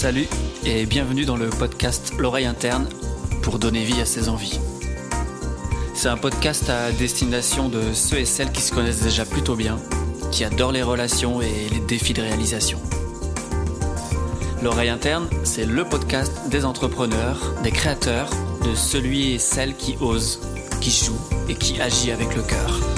Salut et bienvenue dans le podcast L'oreille interne pour donner vie à ses envies. C'est un podcast à destination de ceux et celles qui se connaissent déjà plutôt bien, qui adorent les relations et les défis de réalisation. L'oreille interne, c'est le podcast des entrepreneurs, des créateurs, de celui et celle qui ose, qui joue et qui agit avec le cœur.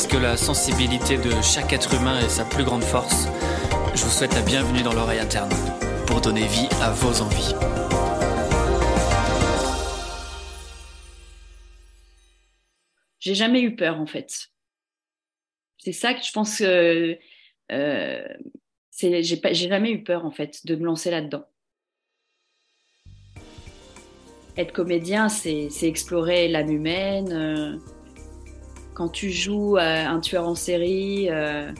Parce que la sensibilité de chaque être humain est sa plus grande force, je vous souhaite la bienvenue dans l'oreille interne pour donner vie à vos envies. J'ai jamais eu peur en fait. C'est ça que je pense que euh, j'ai jamais eu peur en fait de me lancer là-dedans. Être comédien, c'est explorer l'âme humaine. Euh, quand tu joues un tueur en série, euh,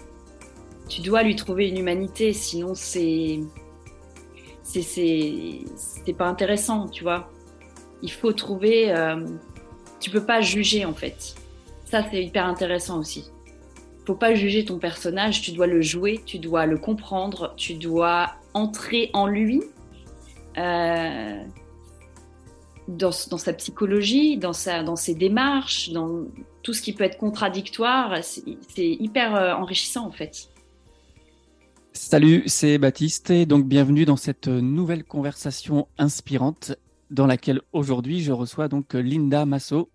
tu dois lui trouver une humanité, sinon c'est c'est pas intéressant, tu vois. Il faut trouver. Euh, tu peux pas juger en fait. Ça c'est hyper intéressant aussi. Faut pas juger ton personnage, tu dois le jouer, tu dois le comprendre, tu dois entrer en lui. Euh, dans, sa psychologie, dans ses démarches, dans tout ce qui peut être contradictoire, c'est hyper euh, enrichissant en fait. Salut, c'est Baptiste et donc bienvenue dans cette nouvelle conversation inspirante dans laquelle aujourd'hui je reçois donc Linda Masso.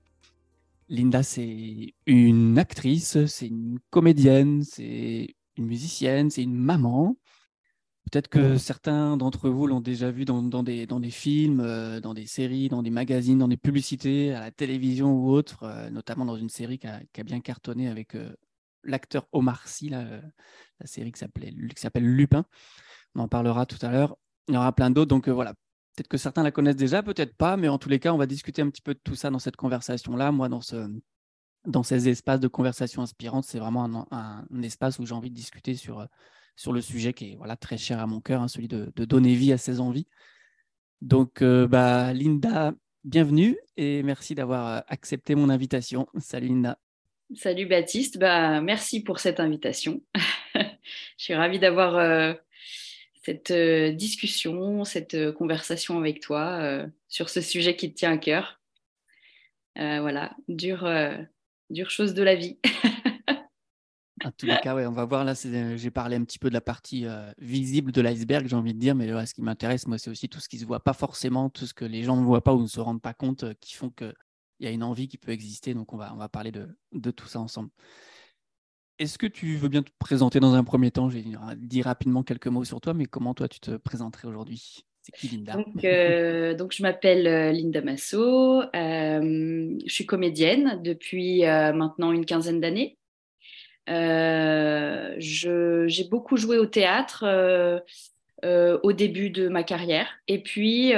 Linda, c'est une actrice, c'est une comédienne, c'est une musicienne, c'est une maman. Peut-être que certains d'entre vous l'ont déjà vu dans, des, dans des films, euh, dans des séries, dans des magazines, dans des publicités, à la télévision ou autre, euh, notamment dans une série qui a, bien cartonné avec euh, l'acteur Omar Sy, la, série qui s'appelle Lupin. On en parlera tout à l'heure. Il y aura plein d'autres. Donc voilà, peut-être que certains la connaissent déjà, peut-être pas, mais en tous les cas, on va discuter un petit peu de tout ça dans cette conversation-là. Moi, dans, ce, dans ces espaces de conversation inspirante, c'est vraiment un, espace où j'ai envie de discuter sur sur le sujet qui est voilà, très cher à mon cœur, hein, celui de, donner vie à ses envies. Donc, euh, bah, Linda, bienvenue et merci d'avoir euh, accepté mon invitation. Salut Linda. Salut Baptiste, bah, merci pour cette invitation. Je suis ravie d'avoir euh, cette discussion, cette conversation avec toi sur ce sujet qui te tient à cœur. voilà, dure, dure chose de la vie. En tous les cas, ouais, on va voir là. Euh, j'ai parlé un petit peu de la partie euh, visible de l'iceberg, j'ai envie de dire, mais ce qui m'intéresse, moi, c'est aussi tout ce qui se voit pas forcément, tout ce que les gens ne voient pas ou ne se rendent pas compte, euh, qui font qu'il y a une envie qui peut exister. Donc, on va, on va parler de, de tout ça ensemble. Est-ce que tu veux bien te présenter dans un premier temps? J'ai dit rapidement quelques mots sur toi, mais comment toi tu te présenterais aujourd'hui? C'est qui Linda? Donc, donc, je m'appelle Linda Masso. je suis comédienne depuis maintenant une quinzaine d'années. Euh, j'ai beaucoup joué au théâtre euh, euh, au début de ma carrière. Et puis,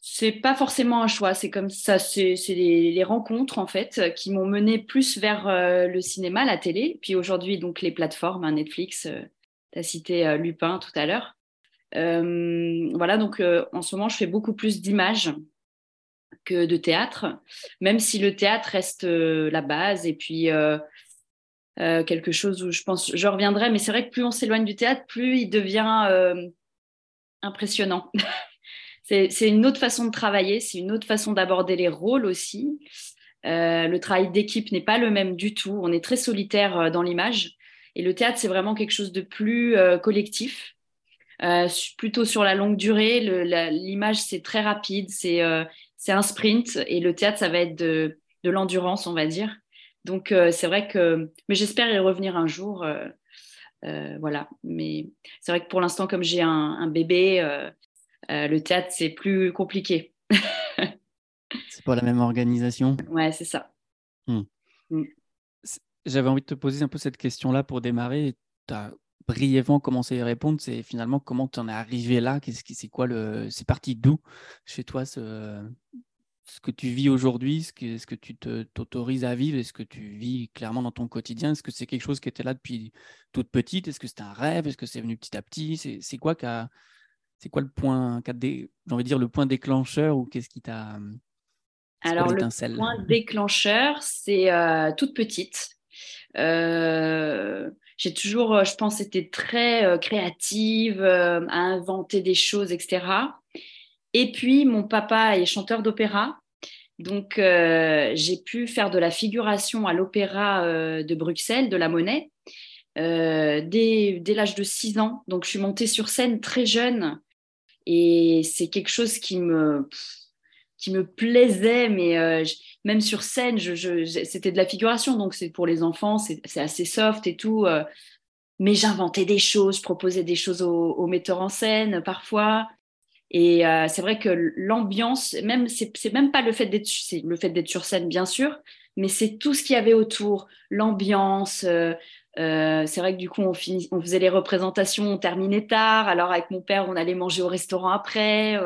c'est pas forcément un choix, c'est comme ça, c'est les, rencontres en fait qui m'ont mené plus vers le cinéma, la télé, puis aujourd'hui donc les plateformes, hein, Netflix, tu as cité Lupin tout à l'heure. voilà, donc en ce moment je fais beaucoup plus d'images que de théâtre, même si le théâtre reste la base et puis euh, quelque chose où je pense, je reviendrai, mais c'est vrai que plus on s'éloigne du théâtre, plus il devient euh, impressionnant. c'est une autre façon de travailler, c'est une autre façon d'aborder les rôles aussi. Euh, le travail d'équipe n'est pas le même du tout. On est très solitaire dans l'image. Et le théâtre, c'est vraiment quelque chose de plus collectif, plutôt sur la longue durée. L'image, c'est très rapide, c'est un sprint. Et le théâtre, ça va être de, de l'endurance, on va dire. Donc, euh, c'est vrai que. Mais j'espère y revenir un jour. Euh, euh, voilà. Mais c'est vrai que pour l'instant, comme j'ai un, bébé, le théâtre, c'est plus compliqué. c'est pas la même organisation. Ouais, c'est ça. Hmm. Hmm. J'avais envie de te poser un peu cette question-là pour démarrer. Tu as brièvement commencé à y répondre. C'est finalement comment tu en es arrivé là? C'est quoi le, c'est parti d'où chez toi ce, ce que tu vis aujourd'hui, ce que, ce que tu t'autorises à vivre, est-ce que tu vis clairement dans ton quotidien Est-ce que c'est quelque chose qui était là depuis toute petite? Est-ce que c'est un rêve? Est-ce que c'est venu petit à petit? C'est quoi c'est quoi le point, j'ai envie de dire le point déclencheur ou qu'est-ce qui t'a Alors le point déclencheur, c'est euh, toute petite. j'ai toujours, je pense, été très créative, à inventer des choses, etc. Et puis, mon papa est chanteur d'opéra. Donc, j'ai pu faire de la figuration à l'opéra de Bruxelles, de la Monnaie, dès, dès l'âge de 6 ans. Donc, je suis montée sur scène très jeune. Et c'est quelque chose qui me, qui me plaisait, mais euh, même sur scène, c'était de la figuration, donc c'est pour les enfants, c'est assez soft et tout. Euh, mais j'inventais des choses, je proposais des choses aux, metteurs en scène parfois. Et euh, c'est vrai que l'ambiance, même c'est même pas le fait d'être le fait d'être sur scène bien sûr, mais c'est tout ce qu'il y avait autour, l'ambiance. c'est vrai que du coup on, faisait les représentations, on terminait tard. Alors avec mon père, on allait manger au restaurant après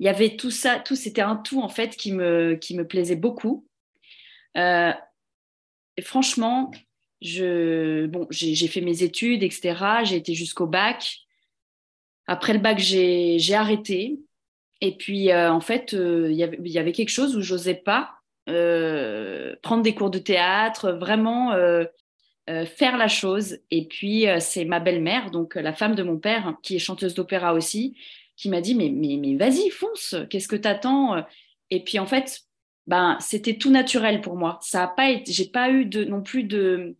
il y avait tout ça, tout c'était un tout en fait qui me, qui me plaisait beaucoup. Euh, franchement, je, bon, j'ai fait mes études, etc. J'ai été jusqu'au bac. Après le bac, j'ai arrêté. Et puis, euh, en fait, euh, il y, avait quelque chose où j'osais pas prendre des cours de théâtre, vraiment faire la chose. Et puis, c'est ma belle-mère, donc la femme de mon père, qui est chanteuse d'opéra aussi, qui m'a dit mais, mais, mais vas-y, fonce, qu'est-ce que t'attends Et puis en fait, ben, c'était tout naturel pour moi. Ça a pas été, j'ai pas eu de, non plus de.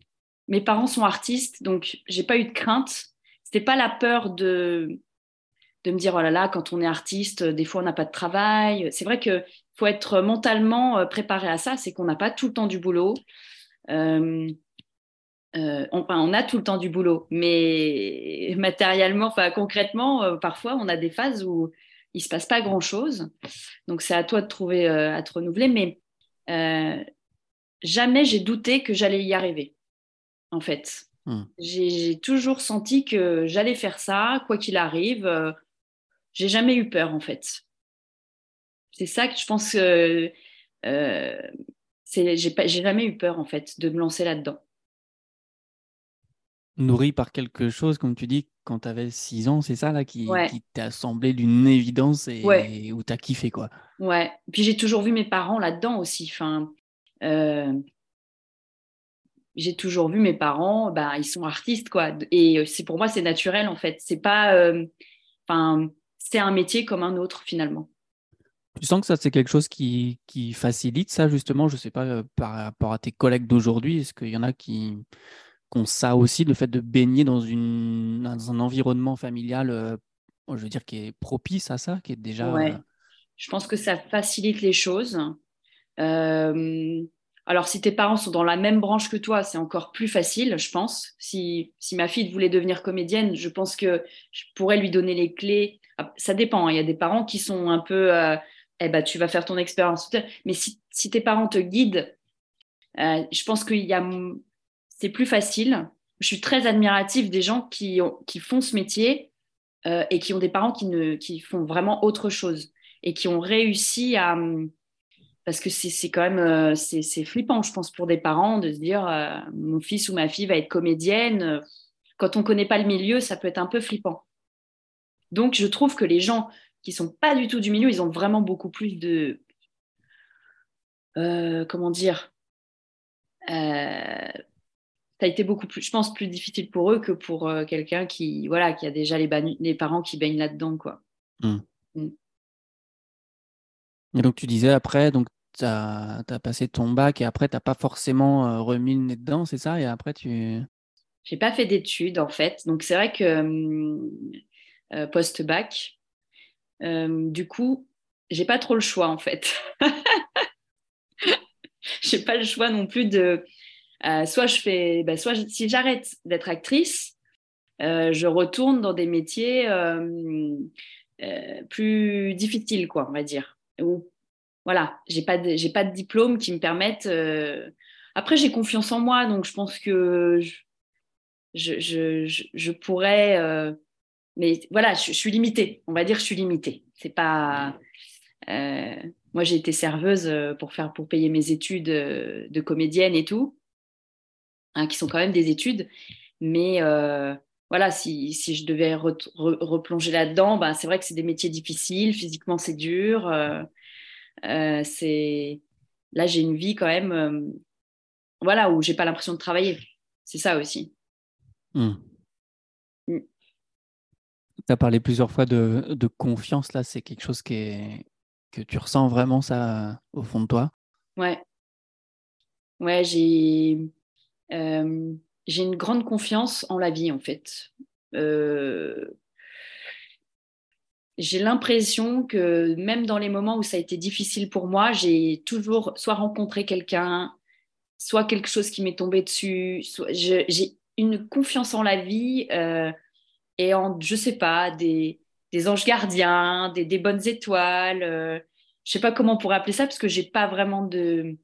Mes parents sont artistes, donc j'ai pas eu de crainte. C'était pas la peur de, de me dire oh là là, quand on est artiste, des fois on n'a pas de travail. C'est vrai qu'il faut être mentalement euh, préparé à ça, c'est qu'on n'a pas tout le temps du boulot. Euh, euh, on, a tout le temps du boulot, mais matériellement, enfin concrètement, euh, parfois on a des phases où il se passe pas grand chose. Donc c'est à toi de trouver euh, à te renouveler, mais jamais j'ai douté que j'allais y arriver. En fait, hmm. j'ai toujours senti que j'allais faire ça, quoi qu'il arrive. J'ai jamais eu peur en fait. C'est ça que je pense que j'ai jamais eu peur en fait de me lancer là-dedans nourri par quelque chose, comme tu dis, quand tu avais 6 ans, c'est ça là qui, t'a semblé d'une évidence et, où tu as kiffé quoi. Ouais, puis j'ai toujours vu mes parents là-dedans aussi. Enfin, euh, j'ai toujours vu mes parents, bah, ils sont artistes quoi. Et euh, c'est pour moi, c'est naturel en fait. C'est pas. Euh, c'est un métier comme un autre finalement. Tu sens que ça, c'est quelque chose qui, qui, facilite ça, justement Je sais pas, par rapport à tes collègues d'aujourd'hui, est-ce qu'il y en a qui, qu'on ça aussi, le fait de baigner dans, une, un environnement familial, euh, je veux dire, qui est propice à ça, qui est déjà. Ouais. Je pense que ça facilite les choses. Euh, alors, si tes parents sont dans la même branche que toi, c'est encore plus facile, je pense. Si, si, ma fille voulait devenir comédienne, je pense que je pourrais lui donner les clés. Ah, ça dépend. Hein. Il y a des parents qui sont un peu. Euh, eh ben, tu vas faire ton expérience. Mais si, tes parents te guident, je pense a c'est plus facile. Je suis très admirative des gens qui, font ce métier euh, et qui ont des parents qui, font vraiment autre chose et qui ont réussi à... Parce que c'est quand même euh, c'est flippant, je pense, pour des parents de se dire euh, mon fils ou ma fille va être comédienne. Quand on ne connaît pas le milieu, ça peut être un peu flippant. Donc, je trouve que les gens qui sont pas du tout du milieu, ils ont vraiment beaucoup plus de... comment dire ça a été beaucoup plus, je pense, plus difficile pour eux que pour euh, quelqu'un qui, voilà, qui a déjà les, les parents qui baignent là-dedans, quoi. Hmm. Hmm. Et donc, tu disais après, donc, tu as, passé ton bac et après, tu n'as pas forcément euh, remis le nez dedans, c'est ça? Et après, tu. J'ai pas fait d'études, en fait. Donc, c'est vrai que euh, post-bac, du coup, j'ai pas trop le choix, en fait. j'ai pas le choix non plus de euh, soit je fais, bah, soit si j'arrête d'être actrice, euh, je retourne dans des métiers euh, plus difficiles, quoi, on va dire. Ou voilà, j'ai pas j'ai pas de diplôme qui me permette. Après, j'ai confiance en moi, donc je pense que je, je, je, je pourrais. Mais voilà, je, suis limitée. On va dire, je suis limitée. C'est pas. moi, j'ai été serveuse pour faire pour payer mes études de comédienne et tout. Hein, qui sont quand même des études. Mais euh, voilà, si, si, je devais replonger là-dedans, ben, c'est vrai que c'est des métiers difficiles, physiquement c'est dur. Euh, euh, c'est là j'ai une vie quand même voilà, où j'ai pas l'impression de travailler. C'est ça aussi. Hmm. Tu as parlé plusieurs fois de, confiance, là, c'est quelque chose qui est, que tu ressens vraiment ça au fond de toi? Ouais. Ouais, j'ai euh, une grande confiance en la vie, en fait. Euh, j'ai l'impression que même dans les moments où ça a été difficile pour moi, j'ai toujours soit rencontré quelqu'un, soit quelque chose qui m'est tombé dessus. J'ai une confiance en la vie euh, et en, je sais pas, des, des anges gardiens, des, des bonnes étoiles. Euh, je sais pas comment on pourrait appeler ça parce que j'ai pas vraiment de,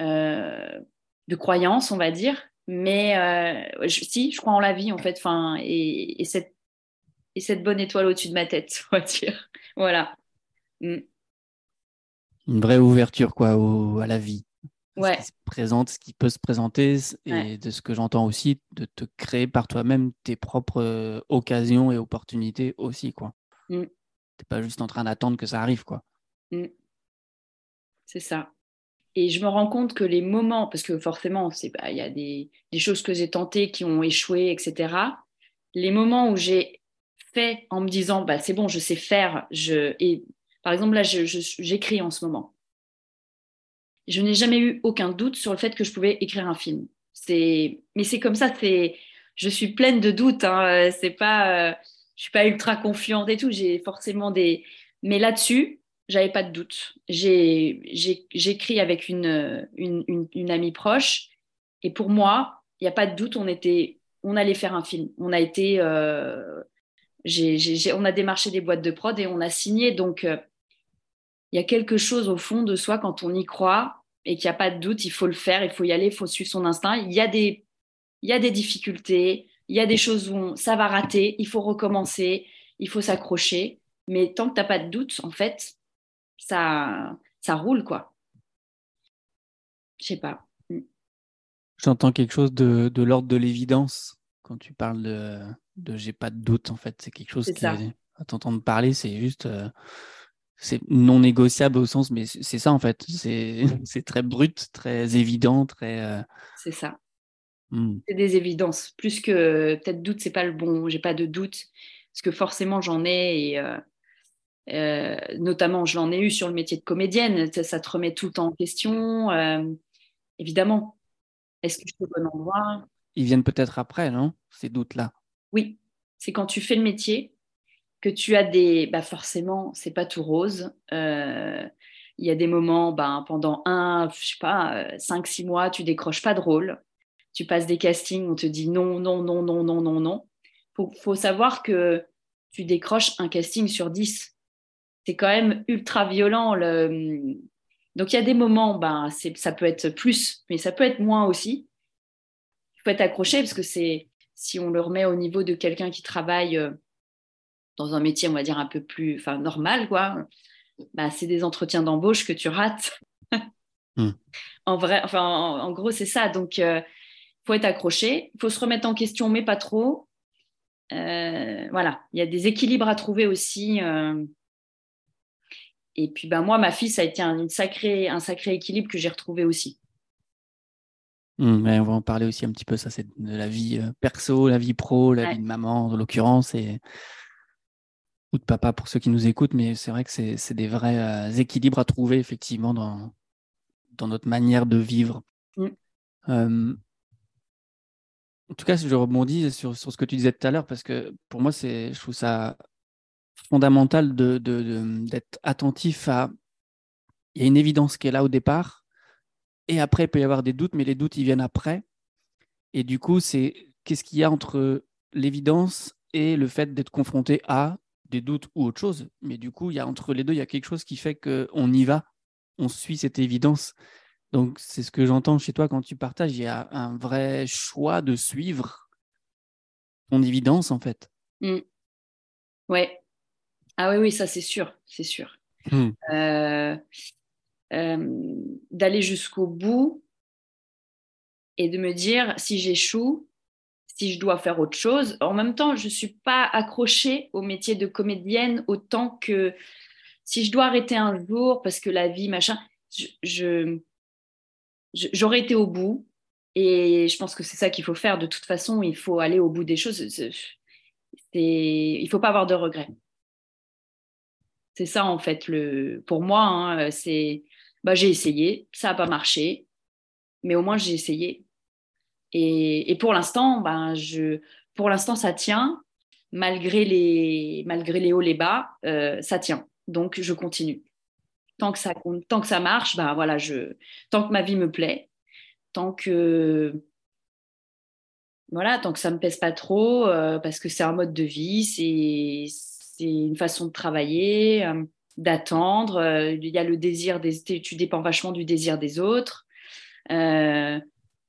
euh, de croyance, on va dire. Mais euh, si, je crois en la vie en fait. Enfin, et, et cette et cette bonne étoile au-dessus de ma tête, on va dire. Voilà. Mm. Une vraie ouverture quoi à la vie. Ouais. Ce qui se présente, ce qui peut se présenter, et de ce que j'entends aussi, de te créer par toi-même tes propres euh, occasions et opportunités aussi, quoi. Mm. T'es pas juste en train d'attendre que ça arrive, quoi. Mm. C'est ça. Et je me rends compte que les moments, parce que forcément, il y a des, des choses que j'ai tentées qui ont échoué, etc. Les moments où j'ai fait en me disant bah, c'est bon, je sais faire. Je... Et par exemple, là, j'écris en ce moment. Je n'ai jamais eu aucun doute sur le fait que je pouvais écrire un film. Mais c'est comme ça, je suis pleine de doutes. Hein. C'est. Euh, suis pas ultra confiante et tout. J'ai forcément des. Mais là-dessus, j'avais pas de doute. J'écris avec une, amie proche. Et pour moi, il n'y a pas de doute, on, allait faire un film. On a été euh, on a démarché des boîtes de prod et on a signé. Euh, il y a quelque chose au fond de soi quand on y croit et qu'il n'y a pas de doute, il faut le faire, il faut y aller, il faut suivre son instinct. Il y a des, il y a des difficultés, il y a des choses où ça va rater, il faut recommencer, il faut s'accrocher. Mais tant que tu n'as pas de doute, en fait, ça, ça roule, quoi. Je sais pas. J'entends quelque chose de, de l'ordre de l'évidence quand tu parles de, de j'ai pas de doute en fait. C'est quelque chose qui, à t'entendre parler, c'est juste, euh, c'est non négociable au sens, mais c'est ça en fait. C'est très brut, très évident, très. Euh, c'est ça. Hmm. C'est des évidences. Plus que peut-être doute, c'est pas le bon. J'ai pas de doute parce que forcément j'en ai et euh, notamment je l'en ai eu sur le métier de comédienne. Ça, te remet tout le temps en question. évidemment. Est-ce que je suis au bon endroit? Ils viennent peut-être après, non Ces doutes-là? Oui, c'est quand tu fais le métier que tu as des. Bah forcément, c'est pas tout rose. Euh, il y a des moments, ben, pendant un, je sais pas, cinq, six mois, tu décroches pas de rôle. Tu passes des castings, on te dit non, non, non, non, non, non, non. Faut, faut savoir que tu décroches un casting sur dix. C'est quand même ultra violent. Le... Donc il y a des moments, ben, ça peut être plus, mais ça peut être moins aussi. Il faut être accroché parce que c'est si on le remet au niveau de quelqu'un qui travaille euh, dans un métier, on va dire, un peu plus enfin, normal, quoi, bah, c'est des entretiens d'embauche que tu rates. Hmm. En vrai, enfin, en, gros, c'est ça. Donc, il euh, faut être accroché. Il faut se remettre en question, mais pas trop. Euh, voilà, il y a des équilibres à trouver aussi. Et puis, ben, moi, ma fille, ça a été un, une sacrée, un sacré équilibre que j'ai retrouvé aussi. Mmh, on va en parler aussi un petit peu, ça c'est de la vie euh, perso, la vie pro, la vie de maman en l'occurrence, et... ou de papa pour ceux qui nous écoutent, mais c'est vrai que c'est des vrais euh, équilibres à trouver effectivement dans, dans notre manière de vivre. Mmh. en tout cas, je rebondis sur, sur, ce que tu disais tout à l'heure, parce que pour moi, je trouve ça fondamental d'être de, de, attentif à... Il y a une évidence qui est là au départ, et après, il peut y avoir des doutes, mais les doutes, ils viennent après. Et du coup, c'est qu'est-ce qu'il y a entre l'évidence et le fait d'être confronté à des doutes ou autre chose. Mais du coup, il y a entre les deux, il y a quelque chose qui fait qu'on y va, on suit cette évidence. Donc, c'est ce que j'entends chez toi quand tu partages. Il y a un vrai choix de suivre ton évidence, en fait. Oui. Mmh. Ouais. Ah oui, oui, ça, c'est sûr. C'est sûr. Mmh. Euh, euh, d'aller jusqu'au bout et de me dire si j'échoue, si je dois faire autre chose. En même temps, je ne suis pas accrochée au métier de comédienne autant que si je dois arrêter un jour parce que la vie, machin, je, j'aurais été au bout. Et je pense que c'est ça qu'il faut faire. De toute façon, il faut aller au bout des choses. Il ne faut pas avoir de regrets. C'est ça, en fait, le, pour moi. Hein, c'est, bah, j'ai essayé, ça n'a pas marché, mais au moins j'ai essayé. Et, pour l'instant, ben, je, pour l'instant, ça tient. Malgré les, malgré les hauts, les bas, euh, ça tient. Donc, je continue. Tant que ça, tant que ça marche, ben, voilà, je, tant que ma vie me plaît, tant que voilà, tant que ça me pèse pas trop, euh, parce que c'est un mode de vie, c'est c'est une façon de travailler, euh, d'attendre. Il y a le désir des, tu dépends vachement du désir des autres.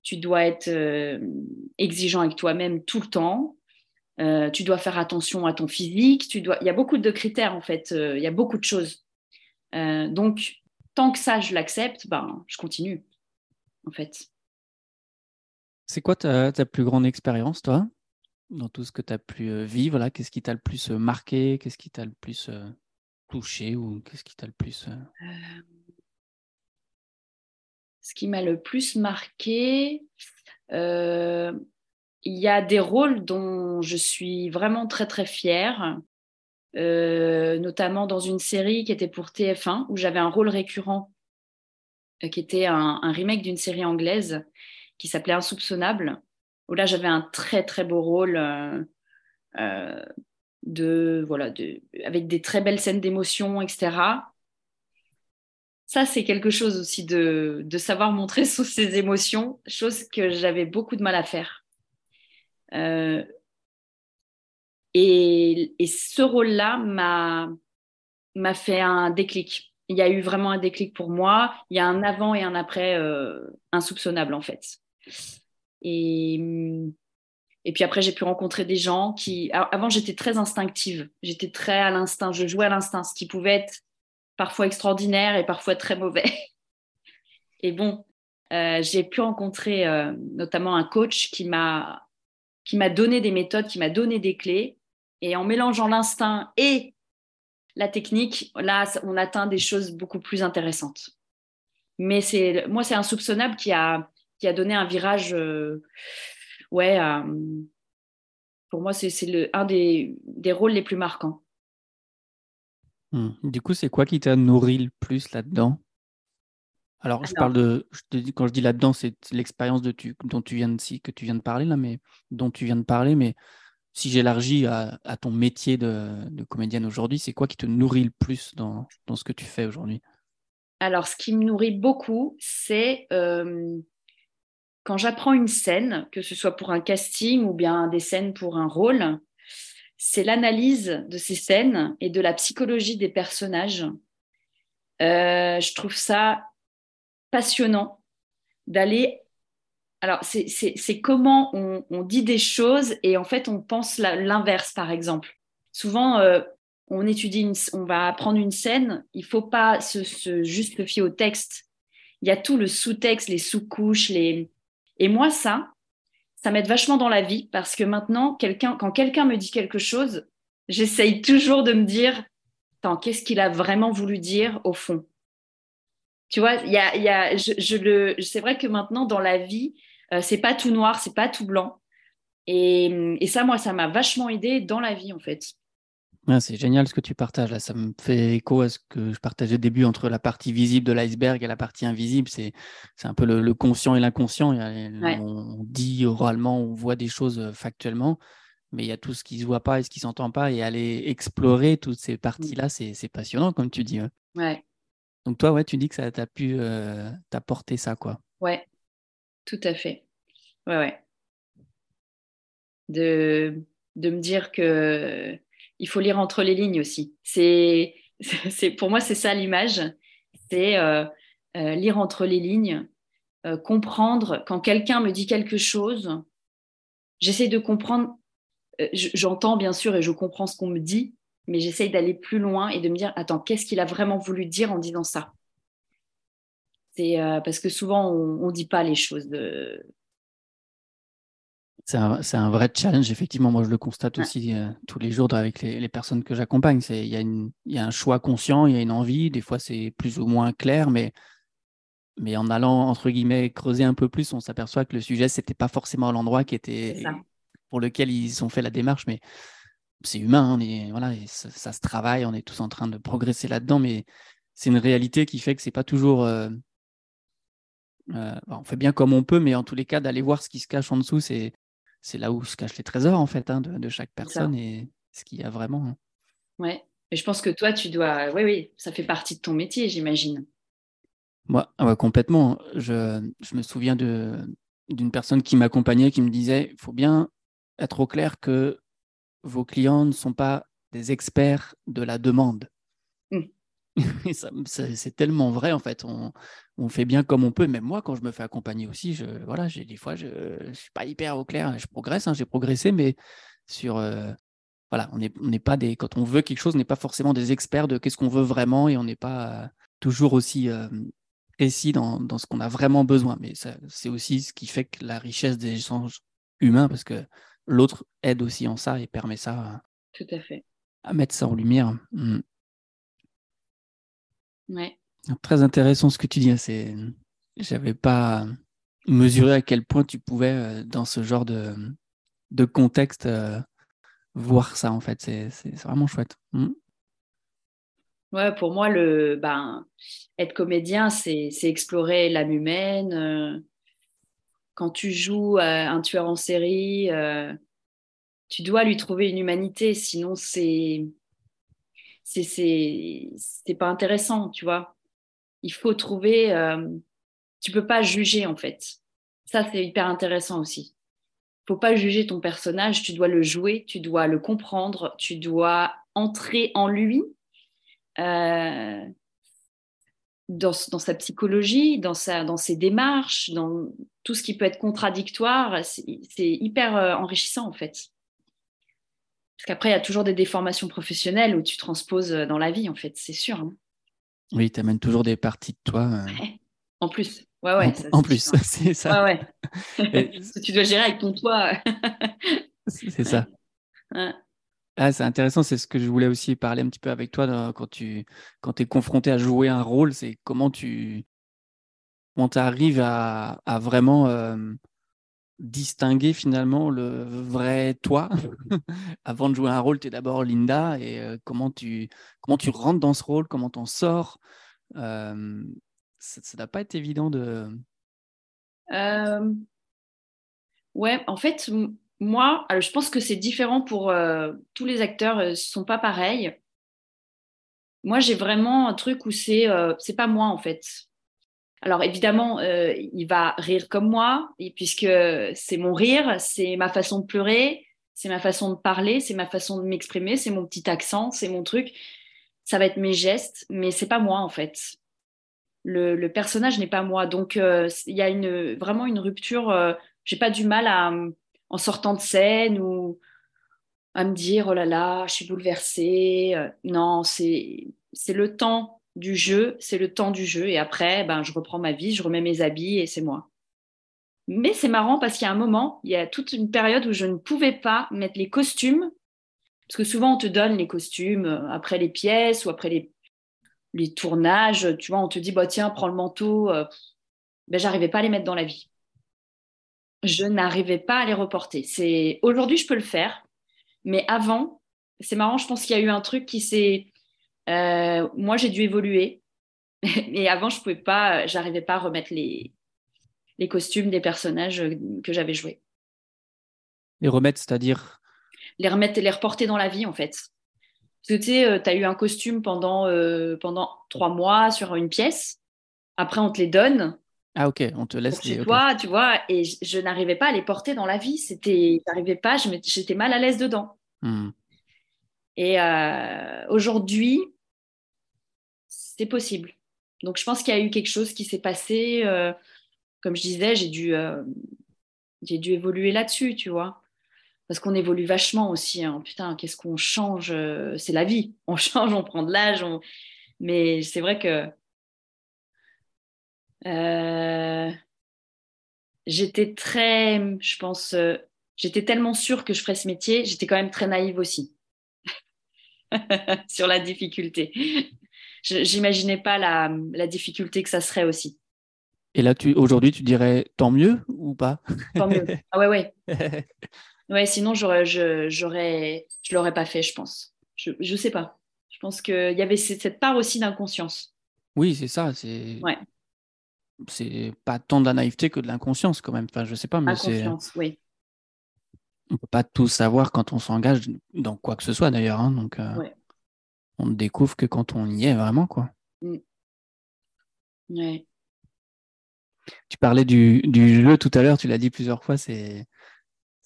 Tu dois être exigeant avec toi-même tout le temps. tu dois faire attention à ton physique. Tu dois. Il y a beaucoup de critères en fait. il y a beaucoup de choses. donc, tant que ça, je l'accepte, ben, je continue en fait. C'est quoi ta, ta, plus grande expérience, toi dans tout ce que tu as pu vivre Qu'est-ce qui t'a le plus marqué? Qu'est-ce qui t'a le plus touché ou qu'est-ce qui t'a le plus Ce qui m'a le plus marqué, il y a des rôles dont je suis vraiment très très fière, notamment dans une série qui était pour TF1 où j'avais un rôle récurrent qui était un remake d'une série anglaise qui s'appelait Insoupçonnable où là j'avais un très très beau rôle euh, euh, de voilà de, avec des très belles scènes d'émotion etc ça c'est quelque chose aussi de, savoir montrer sous ses émotions chose que j'avais beaucoup de mal à faire euh, et, ce rôle là m'a fait un déclic il y a eu vraiment un déclic pour moi il y a un avant et un après insoupçonnable en fait et puis après, j'ai pu rencontrer des gens qui. avant, j'étais très instinctive. J'étais très à l'instinct. Je jouais à l'instinct, ce qui pouvait être parfois extraordinaire et parfois très mauvais. Et bon, euh, j'ai pu rencontrer euh, notamment un coach qui m'a qui m'a donné des méthodes, qui m'a donné des clés. Et en mélangeant l'instinct et la technique, là, on atteint des choses beaucoup plus intéressantes. Mais c'est moi, c'est insoupçonnable qui a qui a donné un virage. Euh, ouais, pour moi, c'est un des, des, rôles les plus marquants. Hmm. Du coup, c'est quoi qui t'a nourri le plus là-dedans? Alors, je parle de, je te dis, quand je dis là-dedans, c'est l'expérience de tu, dont tu viens de, si, que tu viens de parler là, mais dont tu viens de parler. Mais si j'élargis à, à, ton métier de, de comédienne aujourd'hui, c'est quoi qui te nourrit le plus dans, dans, ce que tu fais aujourd'hui? Alors, ce qui me nourrit beaucoup, c'est euh, quand j'apprends une scène, que ce soit pour un casting ou bien des scènes pour un rôle, c'est l'analyse de ces scènes et de la psychologie des personnages. Euh, je trouve ça passionnant d'aller. Alors, c'est comment on, dit des choses et en fait, on pense l'inverse, par exemple. Souvent, euh, on étudie, on va apprendre une scène, il ne faut pas se, se, juste fier au texte. Il y a tout le sous-texte, les sous-couches, les, et moi, ça, ça m'aide vachement dans la vie parce que maintenant, quand quelqu'un me dit quelque chose, j'essaye toujours de me dire, qu'est-ce qu'il a vraiment voulu dire au fond? Tu vois, il y a, y a, je, le, c'est vrai que maintenant, dans la vie, euh, c'est pas tout noir, c'est pas tout blanc. Et, et ça, moi, ça m'a vachement aidé dans la vie, en fait c'est génial ce que tu partages là. Ça me fait écho à ce que je partageais au début entre la partie visible de l'iceberg et la partie invisible. C'est, c'est un peu le, conscient et l'inconscient. On dit oralement, on voit des choses euh, factuellement, mais il y a tout ce qui ne se voit pas et ce qui ne s'entend pas. Et aller explorer toutes ces parties-là, c'est, c'est passionnant, comme tu dis. Ouais. Donc toi, ouais, tu dis que ça t'a pu euh, t'apporter ça, quoi. Ouais, tout à fait. Ouais, ouais. De, de me dire que il faut lire entre les lignes aussi. C'est, pour moi, c'est ça l'image. C'est euh, euh, lire entre les lignes, euh, comprendre quand quelqu'un me dit quelque chose. J'essaie de comprendre. J'entends bien sûr et je comprends ce qu'on me dit, mais j'essaie d'aller plus loin et de me dire attends, qu'est-ce qu'il a vraiment voulu dire en disant ça? C'est parce que souvent on ne dit pas les choses de, c'est un, un, vrai challenge, effectivement. Moi, je le constate aussi euh, tous les jours avec les, les personnes que j'accompagne. Il y, y, a un choix conscient, il y a une envie. Des fois, c'est plus ou moins clair, mais mais en allant, entre guillemets, creuser un peu plus, on s'aperçoit que le sujet, c'était pas forcément l'endroit qui était pour lequel ils ont fait la démarche, mais c'est humain, hein, voilà, ça, se travaille, on est tous en train de progresser là-dedans, mais c'est une réalité qui fait que c'est pas toujours. Euh, euh, on fait bien comme on peut, mais en tous les cas, d'aller voir ce qui se cache en dessous, c'est c'est là où se cachent les trésors en fait hein, de, chaque personne et ce qu'il y a vraiment. Hein. Ouais, et je pense que toi, tu dois, oui, oui, ça fait partie de ton métier, j'imagine. Moi, complètement. Je, je, me souviens d'une personne qui m'accompagnait qui me disait il faut bien être au clair que vos clients ne sont pas des experts de la demande. Mmh. c'est tellement vrai en fait. On, on, fait bien comme on peut. Même moi, quand je me fais accompagner aussi, je, voilà, j'ai des fois, je ne suis pas hyper au clair. Je progresse, hein, j'ai progressé, mais sur euh, voilà, on n'est on pas des. Quand on veut quelque chose, on n'est pas forcément des experts de qu'est-ce qu'on veut vraiment et on n'est pas euh, toujours aussi euh, précis dans, dans, ce qu'on a vraiment besoin. Mais c'est aussi ce qui fait que la richesse des échanges humains, parce que l'autre aide aussi en ça et permet ça Tout à, fait. à mettre ça en lumière. Mmh. Ouais. Très intéressant ce que tu dis. Hein, c'est, j'avais pas mesuré à quel point tu pouvais euh, dans ce genre de, de contexte euh, voir ça en fait. C'est, vraiment chouette. Mmh. Ouais, pour moi, le, ben, être comédien, c'est, explorer l'âme humaine, euh, quand tu joues un tueur en série, tu dois lui trouver une humanité, sinon c'est c'est pas intéressant, tu vois. Il faut trouver, euh, tu peux pas juger en fait. Ça c'est hyper intéressant aussi. Faut pas juger ton personnage, tu dois le jouer, tu dois le comprendre, tu dois entrer en lui. Euh, dans, sa psychologie, dans, sa, dans ses démarches, dans tout ce qui peut être contradictoire, c'est hyper euh, enrichissant en fait. Parce qu'après, il y a toujours des déformations professionnelles où tu transposes euh, dans la vie, en fait, c'est sûr. Hein. Oui, tu amènes toujours des parties de toi. Euh. En plus. Ouais, ouais, en, plus, c'est ça. Ouais, ouais. tu dois gérer avec ton toit. c'est ça. Ah, c'est intéressant, c'est ce que je voulais aussi parler un petit peu avec toi quand tu quand es confronté à jouer un rôle, c'est comment tu comment arrives à, à vraiment euh, distinguer finalement le vrai toi. Avant de jouer un rôle, tu es d'abord Linda et euh, comment, tu, comment tu rentres dans ce rôle, comment tu en sors? Euh, ça doit pas être évident de... Ouais, en fait, moi, je pense que c'est différent pour euh, tous les acteurs, ne euh, sont pas pareils. Moi, j'ai vraiment un truc où c'est euh, c'est pas moi en fait. Alors évidemment, il va rire comme moi, puisque c'est mon rire, c'est ma façon de pleurer, c'est ma façon de parler, c'est ma façon de m'exprimer, c'est mon petit accent, c'est mon truc. Ça va être mes gestes, mais c'est pas moi en fait. Le, personnage n'est pas moi, donc il y a vraiment une rupture. j'ai pas du mal à en sortant de scène ou à me dire oh là là, je suis bouleversée. Euh, non, c'est le temps du jeu, c'est le temps du jeu et après ben je reprends ma vie, je remets mes habits et c'est moi. Mais c'est marrant parce qu'il y a un moment, il y a toute une période où je ne pouvais pas mettre les costumes parce que souvent on te donne les costumes euh, après les pièces ou après les les tournages, tu vois, on te dit bah tiens, prends le manteau. Euh, ben j'arrivais pas à les mettre dans la vie je n'arrivais pas à les reporter. C'est aujourd'hui je peux le faire, mais avant, c'est marrant. Je pense qu'il y a eu un truc qui s'est. Euh, moi, j'ai dû évoluer, et avant, je pouvais pas, j'arrivais pas à remettre les les costumes des personnages que j'avais joués. Les remettre, c'est-à-dire? Les remettre et les reporter dans la vie, en fait. Parce que tu sais, euh, tu as eu un costume pendant, euh, pendant trois mois sur une pièce. Après, on te les donne. Ah ok, on te laisse les. Toi, tu vois, et je, n'arrivais pas à les porter dans la vie. C'était, j'arrivais pas, j'étais mal à l'aise dedans. Hmm. Et euh, aujourd'hui, c'est possible. Donc je pense qu'il y a eu quelque chose qui s'est passé. Euh, comme je disais, j'ai dû, euh, j'ai dû évoluer là-dessus, tu vois. Parce qu'on évolue vachement aussi. Hein. Putain, qu'est-ce qu'on change C'est la vie. On change, on prend de l'âge. Mais c'est vrai que euh, j'étais très, je pense, euh, j'étais tellement sûre que je ferais ce métier, j'étais quand même très naïve aussi sur la difficulté. J'imaginais pas la, la, difficulté que ça serait aussi. Et là, tu, aujourd'hui, tu dirais tant mieux ou pas? Tant mieux. Ah ouais, ouais. ouais, sinon, j'aurais, je, j'aurais, je l'aurais pas fait, je pense. Je, je sais pas. Je pense qu'il y avait cette part aussi d'inconscience. Oui, c'est ça. C'est. Ouais. C'est pas tant de la naïveté que de l'inconscience quand même. Enfin, je sais pas, mais c'est. Inconscience, oui. On peut pas tout savoir quand on s'engage dans quoi que ce soit d'ailleurs. hein, donc, euh, Ouais. On ne découvre que quand on y est vraiment, quoi. Ouais. Tu parlais du, du jeu tout à l'heure, tu l'as dit plusieurs fois, c'est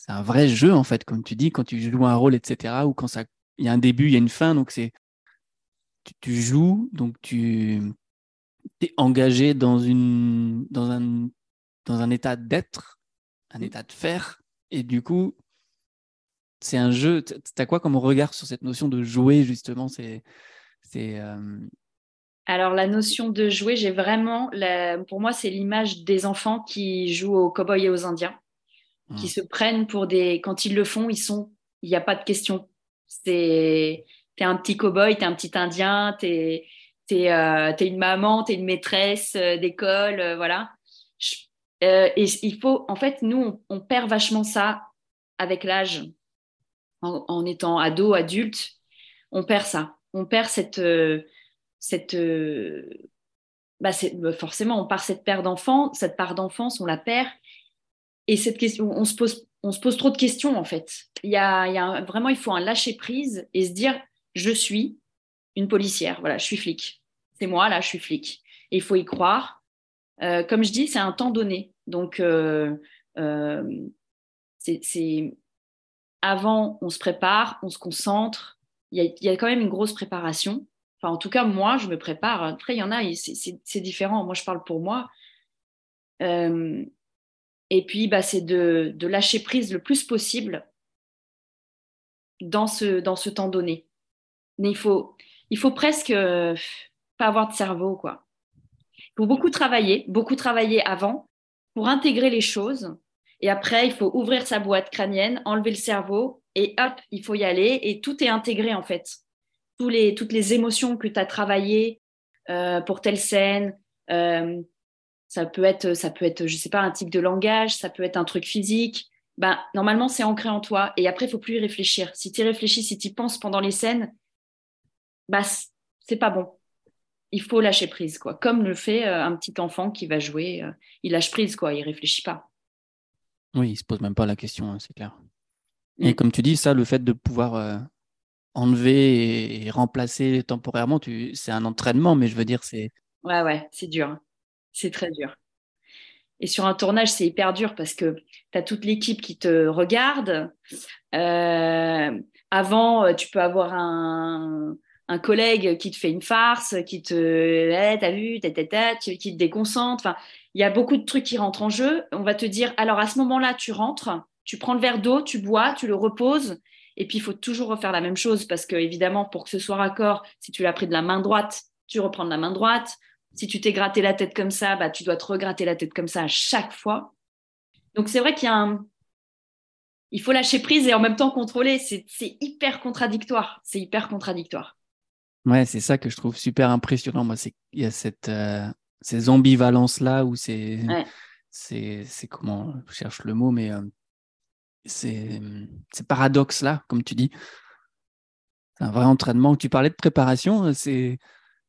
un vrai jeu en fait, comme tu dis, quand tu joues un rôle, etc. Ou quand ça, il y a un début, il y a une fin, donc c'est tu, tu joues, donc tu es engagé dans une dans un dans un état d'être, un Mm. état de faire, et du coup c'est un jeu. Tu as quoi comme regard sur cette notion de jouer justement? C'est euh, Alors, la notion de jouer, j'ai vraiment, la- pour moi, c'est l'image des enfants qui jouent aux cow-boys et aux indiens, qui Mm. se prennent pour des. Quand ils le font, ils sont. Il n'y a pas de question. C'est. T'es un petit cow-boy, t'es un petit indien, t'es t'es euh, une maman, t'es une maîtresse euh, d'école, euh, voilà. Je- euh, et il faut, en fait, nous, on, on perd vachement ça avec l'âge, en, étant ado, adulte, on perd ça. On perd cette, euh, cette, euh, bah, bah, forcément, on part cette part d'enfant, cette part d'enfance, on la perd. Et cette question, on se pose, on se pose trop de questions en fait. Il y a, vraiment, il faut un lâcher prise et se dire, je suis une policière, voilà, je suis flic. C'est moi là, je suis flic. Et il faut y croire. Euh, comme je dis, c'est un temps donné. Donc, c'est- avant, on se prépare, on se concentre. Il y a, quand même une grosse préparation. Enfin, en tout cas, moi, je me prépare. Après, il y en a, c'est- différent. Moi, je parle pour moi. Euh, et puis, bah, c'est de, de lâcher prise le plus possible dans ce, dans ce temps donné. Mais il faut, il faut presque euh, pas avoir de cerveau, quoi. Il faut beaucoup travailler, beaucoup travailler avant pour intégrer les choses. Et après, il faut ouvrir sa boîte crânienne, enlever le cerveau et hop, il faut y aller. Et tout est intégré, en fait. Toutes les émotions que tu as travaillées euh, pour telle scène, euh, ça peut être, ça peut être, je sais pas, un type de langage, ça peut être un truc physique. Ben, normalement, c'est ancré en toi. Et après, il faut plus y réfléchir. Si tu réfléchis, si tu penses pendant les scènes, bah, c'est pas bon. Il faut lâcher prise, quoi. Comme le fait euh, un petit enfant qui va jouer. il lâche prise, quoi. Il réfléchit pas. Oui, il se pose même pas la question, hein, c'est clair. Mm. Et comme tu dis, ça, le fait de pouvoir euh, enlever et, et remplacer temporairement, tu, c'est un entraînement, mais je veux dire, c'est Ouais, ouais, c'est dur. hein. C'est très dur. Et sur un tournage, c'est hyper dur parce que tu as toute l'équipe qui te regarde. Euh, avant, euh, tu peux avoir un, un collègue qui te fait une farce, qui te. Eh, t'as vu, qui qui te déconcentre. Enfin, il y a beaucoup de trucs qui rentrent en jeu. On va te dire alors à ce moment-là, tu rentres, tu prends le verre d'eau, tu bois, tu le reposes. Et puis, il faut toujours refaire la même chose parce que, évidemment, pour que ce soit raccord, si tu l'as pris de la main droite, tu reprends de la main droite. Si tu t'es gratté la tête comme ça, bah, tu dois te regratter la tête comme ça à chaque fois. Donc, c'est vrai qu'il y a un. Il faut lâcher prise et en même temps contrôler. C'est hyper contradictoire. C'est hyper contradictoire. ouais, c'est ça que je trouve super impressionnant. Moi, c'est il y a cette euh, ces ambivalences là où c'est Ouais. c'est c'est comment je cherche le mot, mais euh, c'est ces paradoxes là, comme tu dis. C'est un vrai entraînement. Tu parlais de préparation. euh, C'est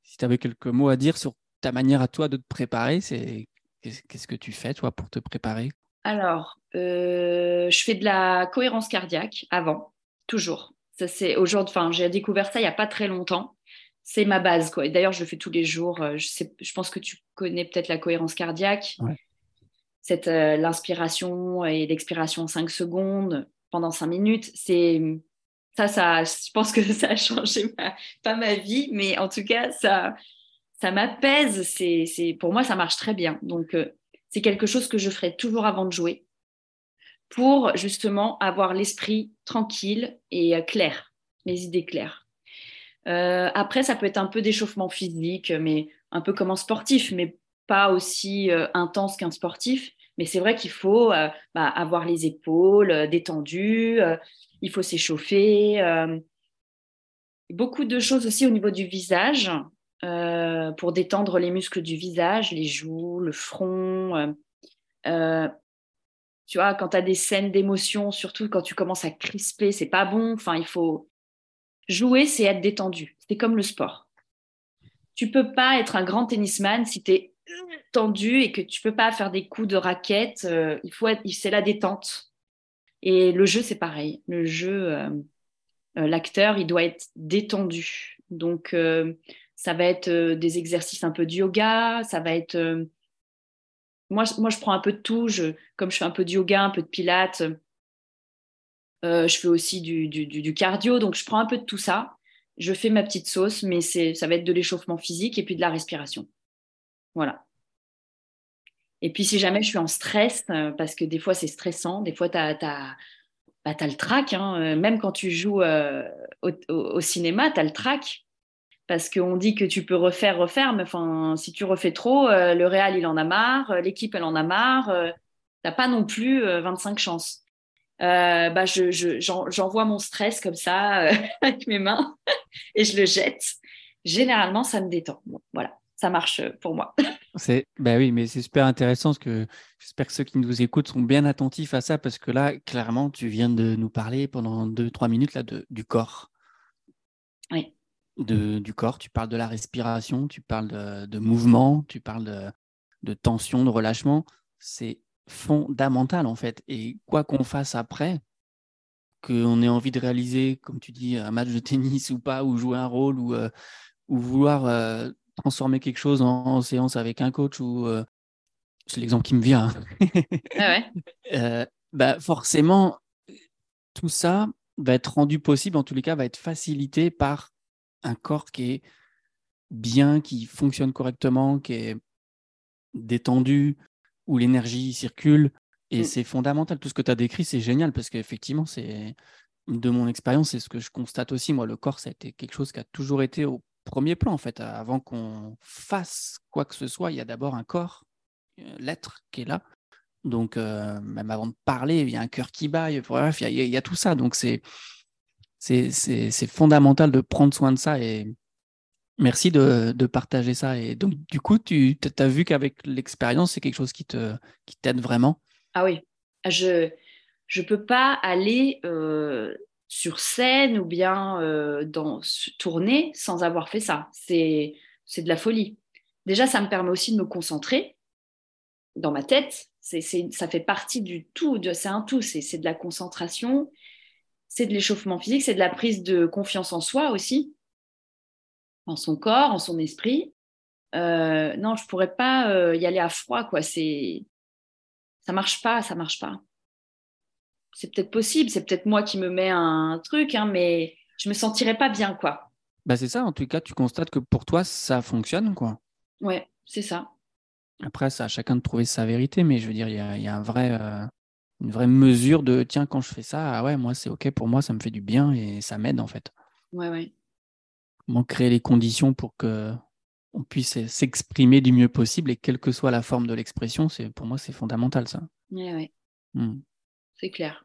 si tu avais quelques mots à dire sur ta manière à toi de te préparer, c'est qu'est-ce qu'est-ce que tu fais toi pour te préparer? Alors, euh, je fais de la cohérence cardiaque avant, toujours. Ça, c'est aujourd'hui, enfin, j'ai découvert ça il n'y a pas très longtemps. C'est ma base, quoi. Et d'ailleurs, je le fais tous les jours. Euh, Je, sais, je pense que tu connais peut-être la cohérence cardiaque. Ouais. C'est euh, l'inspiration et l'expiration en 5 secondes pendant 5 minutes. C'est ça, ça, je pense que ça a changé ma- pas ma vie, mais en tout cas, ça, ça m'apaise. C'est, c'est, pour moi, ça marche très bien. Donc, euh, c'est quelque chose que je ferai toujours avant de jouer pour justement avoir l'esprit tranquille et euh, clair, les idées claires. Euh, après, ça peut être un peu d'échauffement physique, mais un peu comme un sportif, mais pas aussi euh, intense qu'un sportif. Mais c'est vrai qu'il faut euh, bah, avoir les épaules détendues, il faut s'échauffer. Beaucoup de choses aussi au niveau du visage. pour détendre les muscles du visage, les joues, le front. Tu vois, quand tu as des scènes d'émotion, surtout quand tu commences à crisper, c'est pas bon. Enfin, il faut jouer, c'est être détendu. C'est comme le sport. Tu peux pas être un grand tennisman si tu es tendu et que tu peux pas faire des coups de raquette. il faut c'est la détente. Et le jeu, c'est pareil. Le jeu, l'acteur, il doit être détendu. Donc, ça va être euh, des exercices un peu de yoga, ça va être... Euh, moi, moi, je prends un peu de tout. Je, comme je fais un peu de yoga, un peu de pilates, euh, je fais aussi du, cardio, donc je prends un peu de tout ça. Je fais ma petite sauce, mais ça va être de l'échauffement physique et puis de la respiration. Voilà. Et puis si jamais je suis en stress, parce que des fois c'est stressant, des fois tu as, bah, le trac, hein, même quand tu joues au, cinéma, tu as le trac parce qu'on dit que tu peux refaire, refaire, mais si tu refais trop, euh, le Real, il en a marre, euh, l'équipe, elle en a marre, Tu euh, t'as pas non plus 25 chances. Bah, j'envoie mon stress comme ça avec mes mains et je le jette. Généralement, ça me détend. voilà, ça marche pour moi. c'est, bah oui, mais c'est super intéressant parce que j'espère que ceux qui nous écoutent sont bien attentifs à ça parce que là, clairement, tu viens de nous parler pendant 2-3 minutes là, de, du corps. Oui du corps, tu parles de la respiration, tu parles de, mouvement, tu parles de, tension, de relâchement. C'est fondamental en fait. Et quoi qu'on fasse après, qu'on ait envie de réaliser, comme tu dis, un match de tennis ou pas, ou jouer un rôle, ou, euh, vouloir euh, transformer quelque chose en, séance avec un coach, ou euh, c'est l'exemple qui me vient. Hein. Ah bah forcément, tout ça va être rendu possible, en tous les cas, va être facilité par un corps qui est bien, qui fonctionne correctement, qui est détendu, où l'énergie circule. Et mmh. c'est fondamental. Tout ce que tu as décrit, c'est génial parce qu'effectivement, c'est de mon expérience, c'est ce que je constate aussi. Moi, le corps, ça a été quelque chose qui a toujours été au premier plan, en fait. Avant qu'on fasse quoi que ce soit, il y a d'abord un corps, l'être qui est là. Donc, euh, même avant de parler, il y a un cœur qui bat, bref, il y, il y a tout ça. Donc, c'est c'est fondamental de prendre soin de ça et merci de, partager ça. Et donc, du coup, tu as vu qu'avec l'expérience, c'est quelque chose qui t'aide qui vraiment? Ah oui, je ne peux pas aller euh, sur scène ou bien euh, dans, tourner sans avoir fait ça. C'est de la folie. Déjà, ça me permet aussi de me concentrer dans ma tête. c'est ça fait partie du tout, c'est un tout, c'est de la concentration c'est de l'échauffement physique, c'est de la prise de confiance en soi aussi, en son corps, en son esprit. Euh, non, je pourrais pas euh, y aller à froid, quoi. C'est, ça marche pas, ça marche pas. C'est peut-être possible, c'est peut-être moi qui me mets un truc, hein, mais je me sentirais pas bien, quoi. Bah c'est ça. En tout cas, tu constates que pour toi, ça fonctionne, quoi. Ouais, c'est ça. Après, c'est à chacun de trouver sa vérité, mais je veux dire, il y a, un vrai, euh, une vraie mesure de tiens, quand je fais ça, ah ouais, moi c'est ok pour moi, ça me fait du bien et ça m'aide en fait. Ouais, ouais. Comment créer les conditions pour que on puisse s'exprimer du mieux possible et quelle que soit la forme de l'expression, c'est pour moi c'est fondamental ça. Ouais, ouais. Mmh. C'est clair.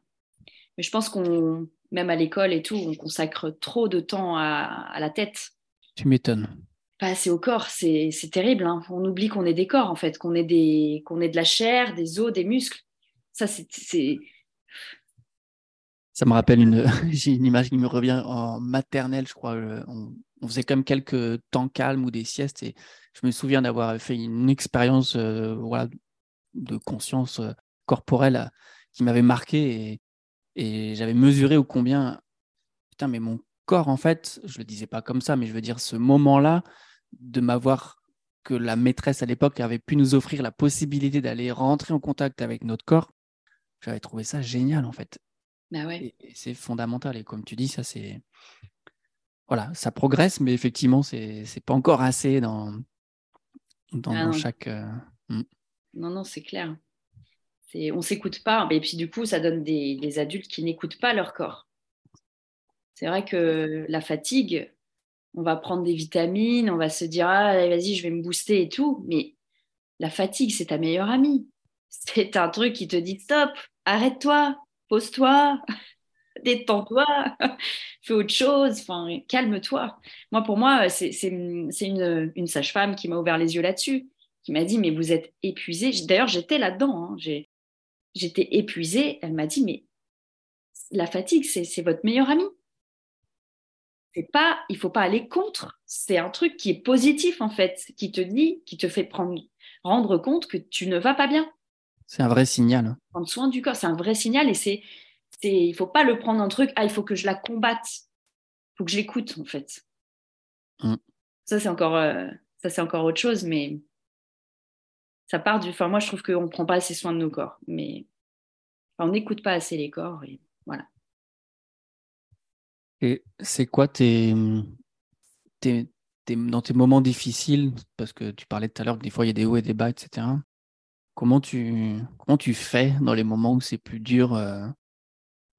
Mais je pense qu'on, même à l'école et tout, on consacre trop de temps à, la tête. Tu m'étonnes. Pas assez au corps, c'est terrible. Hein. On oublie qu'on est des corps en fait, qu'on est, des, qu'on est de la chair, des os, des muscles. Ça, c'est. Ça me rappelle une, j'ai une image qui me revient en maternelle, je crois. Euh, on, faisait quand même quelques temps calmes ou des siestes et je me souviens d'avoir fait une expérience euh, voilà, de conscience euh, corporelle qui m'avait marqué et, et j'avais mesuré au combien, putain, mais mon corps, en fait, je le disais pas comme ça, mais je veux dire, ce moment-là, de m'avoir que la maîtresse à l'époque avait pu nous offrir la possibilité d'aller rentrer en contact avec notre corps, j'avais trouvé ça génial en fait. Bah ouais. c'est fondamental. Et comme tu dis, ça c'est. Voilà, ça progresse, mais effectivement, c'est pas encore assez dans, dans, ah chaque. Euh, hmm. Non, non, c'est clair. On ne s'écoute pas. Et puis du coup, ça donne des, des adultes qui n'écoutent pas leur corps. C'est vrai que la fatigue, on va prendre des vitamines, on va se dire ah, vas-y, je vais me booster et tout. Mais la fatigue, c'est ta meilleure amie. C'est un truc qui te dit stop, arrête-toi, pose-toi. Détends-toi, fais autre chose, enfin, calme-toi. Moi, pour moi, c'est une, une sage-femme qui m'a ouvert les yeux là-dessus, qui m'a dit, mais vous êtes épuisée. D'ailleurs, j'étais là-dedans, hein. j'étais épuisée. Elle m'a dit, mais la fatigue, c'est votre meilleur ami. C'est pas, il faut pas aller contre. C'est un truc qui est positif en fait, qui te dit, qui te fait prendre, rendre compte que tu ne vas pas bien. C'est un vrai signal. Prendre soin du corps, c'est un vrai signal et c'est, c'est, il faut pas le prendre un truc. Ah, il faut que je la combatte. Il faut que je l'écoute en fait. Mm. Ça c'est encore, euh, ça c'est encore autre chose, mais ça part du. Enfin, moi je trouve qu'on ne prend pas assez soin de nos corps, mais on n'écoute pas assez les corps et voilà. Et c'est quoi tes, tes, dans tes moments difficiles, parce que tu parlais tout à l'heure que des fois il y a des hauts et des bas, etc. Comment tu, comment tu fais dans les moments où c'est plus dur, euh,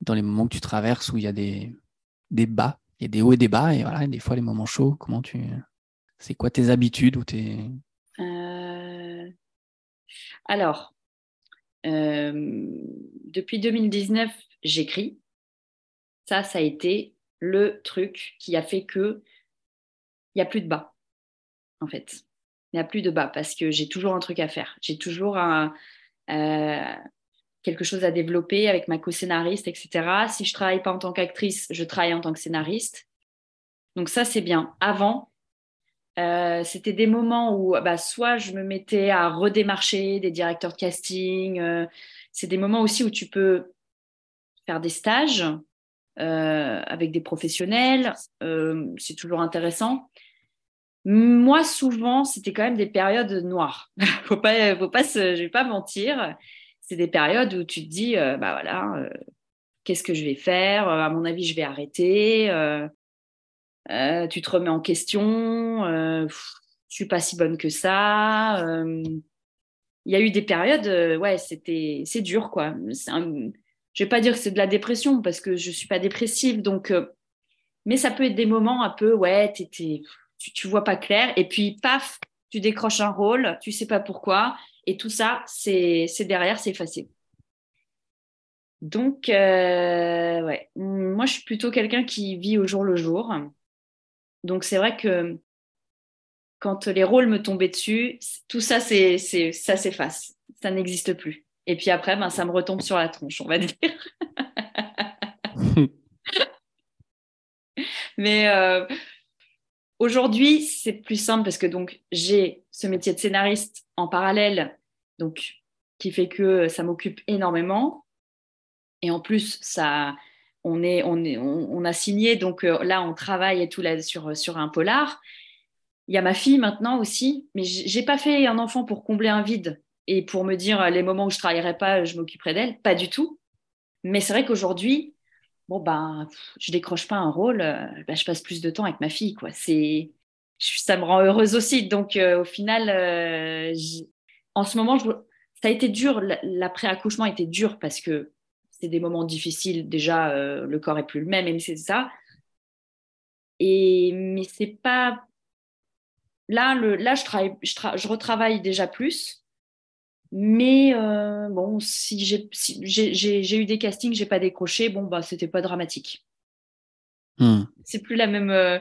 dans les moments que tu traverses où il y a des, des bas, il y a des hauts et des bas, et voilà, des fois les moments chauds, comment tu. C'est quoi tes habitudes ou tes. Euh, alors, euh, depuis 2019, j'écris. Ça, ça a été le truc qui a fait que il n'y a plus de bas, en fait. Il n'y a plus de bas parce que j'ai toujours un truc à faire. J'ai toujours un, euh, quelque chose à développer avec ma co-scénariste, etc. Si je travaille pas en tant qu'actrice, je travaille en tant que scénariste. Donc ça, c'est bien. Avant, euh, c'était des moments où bah, soit je me mettais à redémarcher des directeurs de casting. Euh, c'est des moments aussi où tu peux faire des stages euh, avec des professionnels. C'est toujours intéressant. Moi, souvent, c'était quand même des périodes noires. faut pas, faut pas je vais pas mentir. C'est des périodes où tu te dis, euh, bah voilà, qu'est-ce que je vais faire? À mon avis, je vais arrêter. tu te remets en question. je suis pas si bonne que ça. Il y a eu des périodes, ouais, c'était, c'est dur, quoi. Un, je vais pas dire que c'est de la dépression parce que je suis pas dépressive, donc, euh, mais ça peut être des moments un peu, ouais, tu, tu vois pas clair, et puis paf, tu décroches un rôle, tu sais pas pourquoi, et tout ça, c'est derrière, c'est effacé. Donc, euh, ouais, moi je suis plutôt quelqu'un qui vit au jour le jour. Donc c'est vrai que quand les rôles me tombaient dessus, tout ça, c'est ça s'efface, ça n'existe plus. Et puis après, ben, ça me retombe sur la tronche, on va dire. Mais euh, aujourd'hui, c'est plus simple parce que donc j'ai ce métier de scénariste en parallèle, donc qui fait que ça m'occupe énormément. Et en plus, ça, on, est, on, est, on, a signé, donc euh, là, on travaille et tout là sur, sur un polar. Il y a ma fille maintenant aussi, mais j'ai pas fait un enfant pour combler un vide et pour me dire les moments où je travaillerai pas, je m'occuperai d'elle. Pas du tout. Mais c'est vrai qu'aujourd'hui, bon ben, je décroche pas un rôle, euh, ben, je passe plus de temps avec ma fille, quoi. C'est, ça me rend heureuse aussi. Donc euh, au final, euh, en ce moment, ça a été dur. L'après-accouchement a été dur parce que c'est des moments difficiles. Déjà, le corps est plus le même, même c'est ça. Et mais c'est pas là, là, je retravaille déjà plus. Mais euh, bon, si j'ai eu des castings, j'ai pas décroché, bon bah c'était pas dramatique. Hmm. C'est plus la même, euh,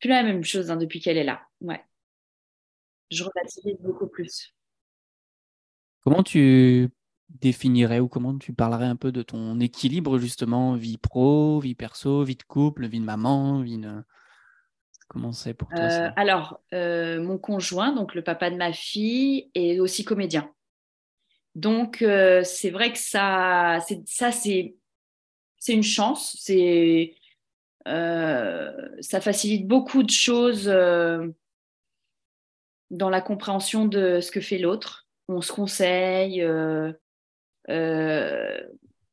plus la même chose hein, depuis qu'elle est là. Ouais, je relativise beaucoup plus. Comment tu définirais ou comment tu parlerais un peu de ton équilibre justement vie pro, vie perso, vie de couple, vie de maman, vie de... Comment c'est pour toi euh, Alors, euh, mon conjoint, donc le papa de ma fille, est aussi comédien. Donc, euh, c'est vrai que ça, c'est, ça c'est, c'est une chance. C'est, ça facilite beaucoup de choses dans la compréhension de ce que fait l'autre. On se conseille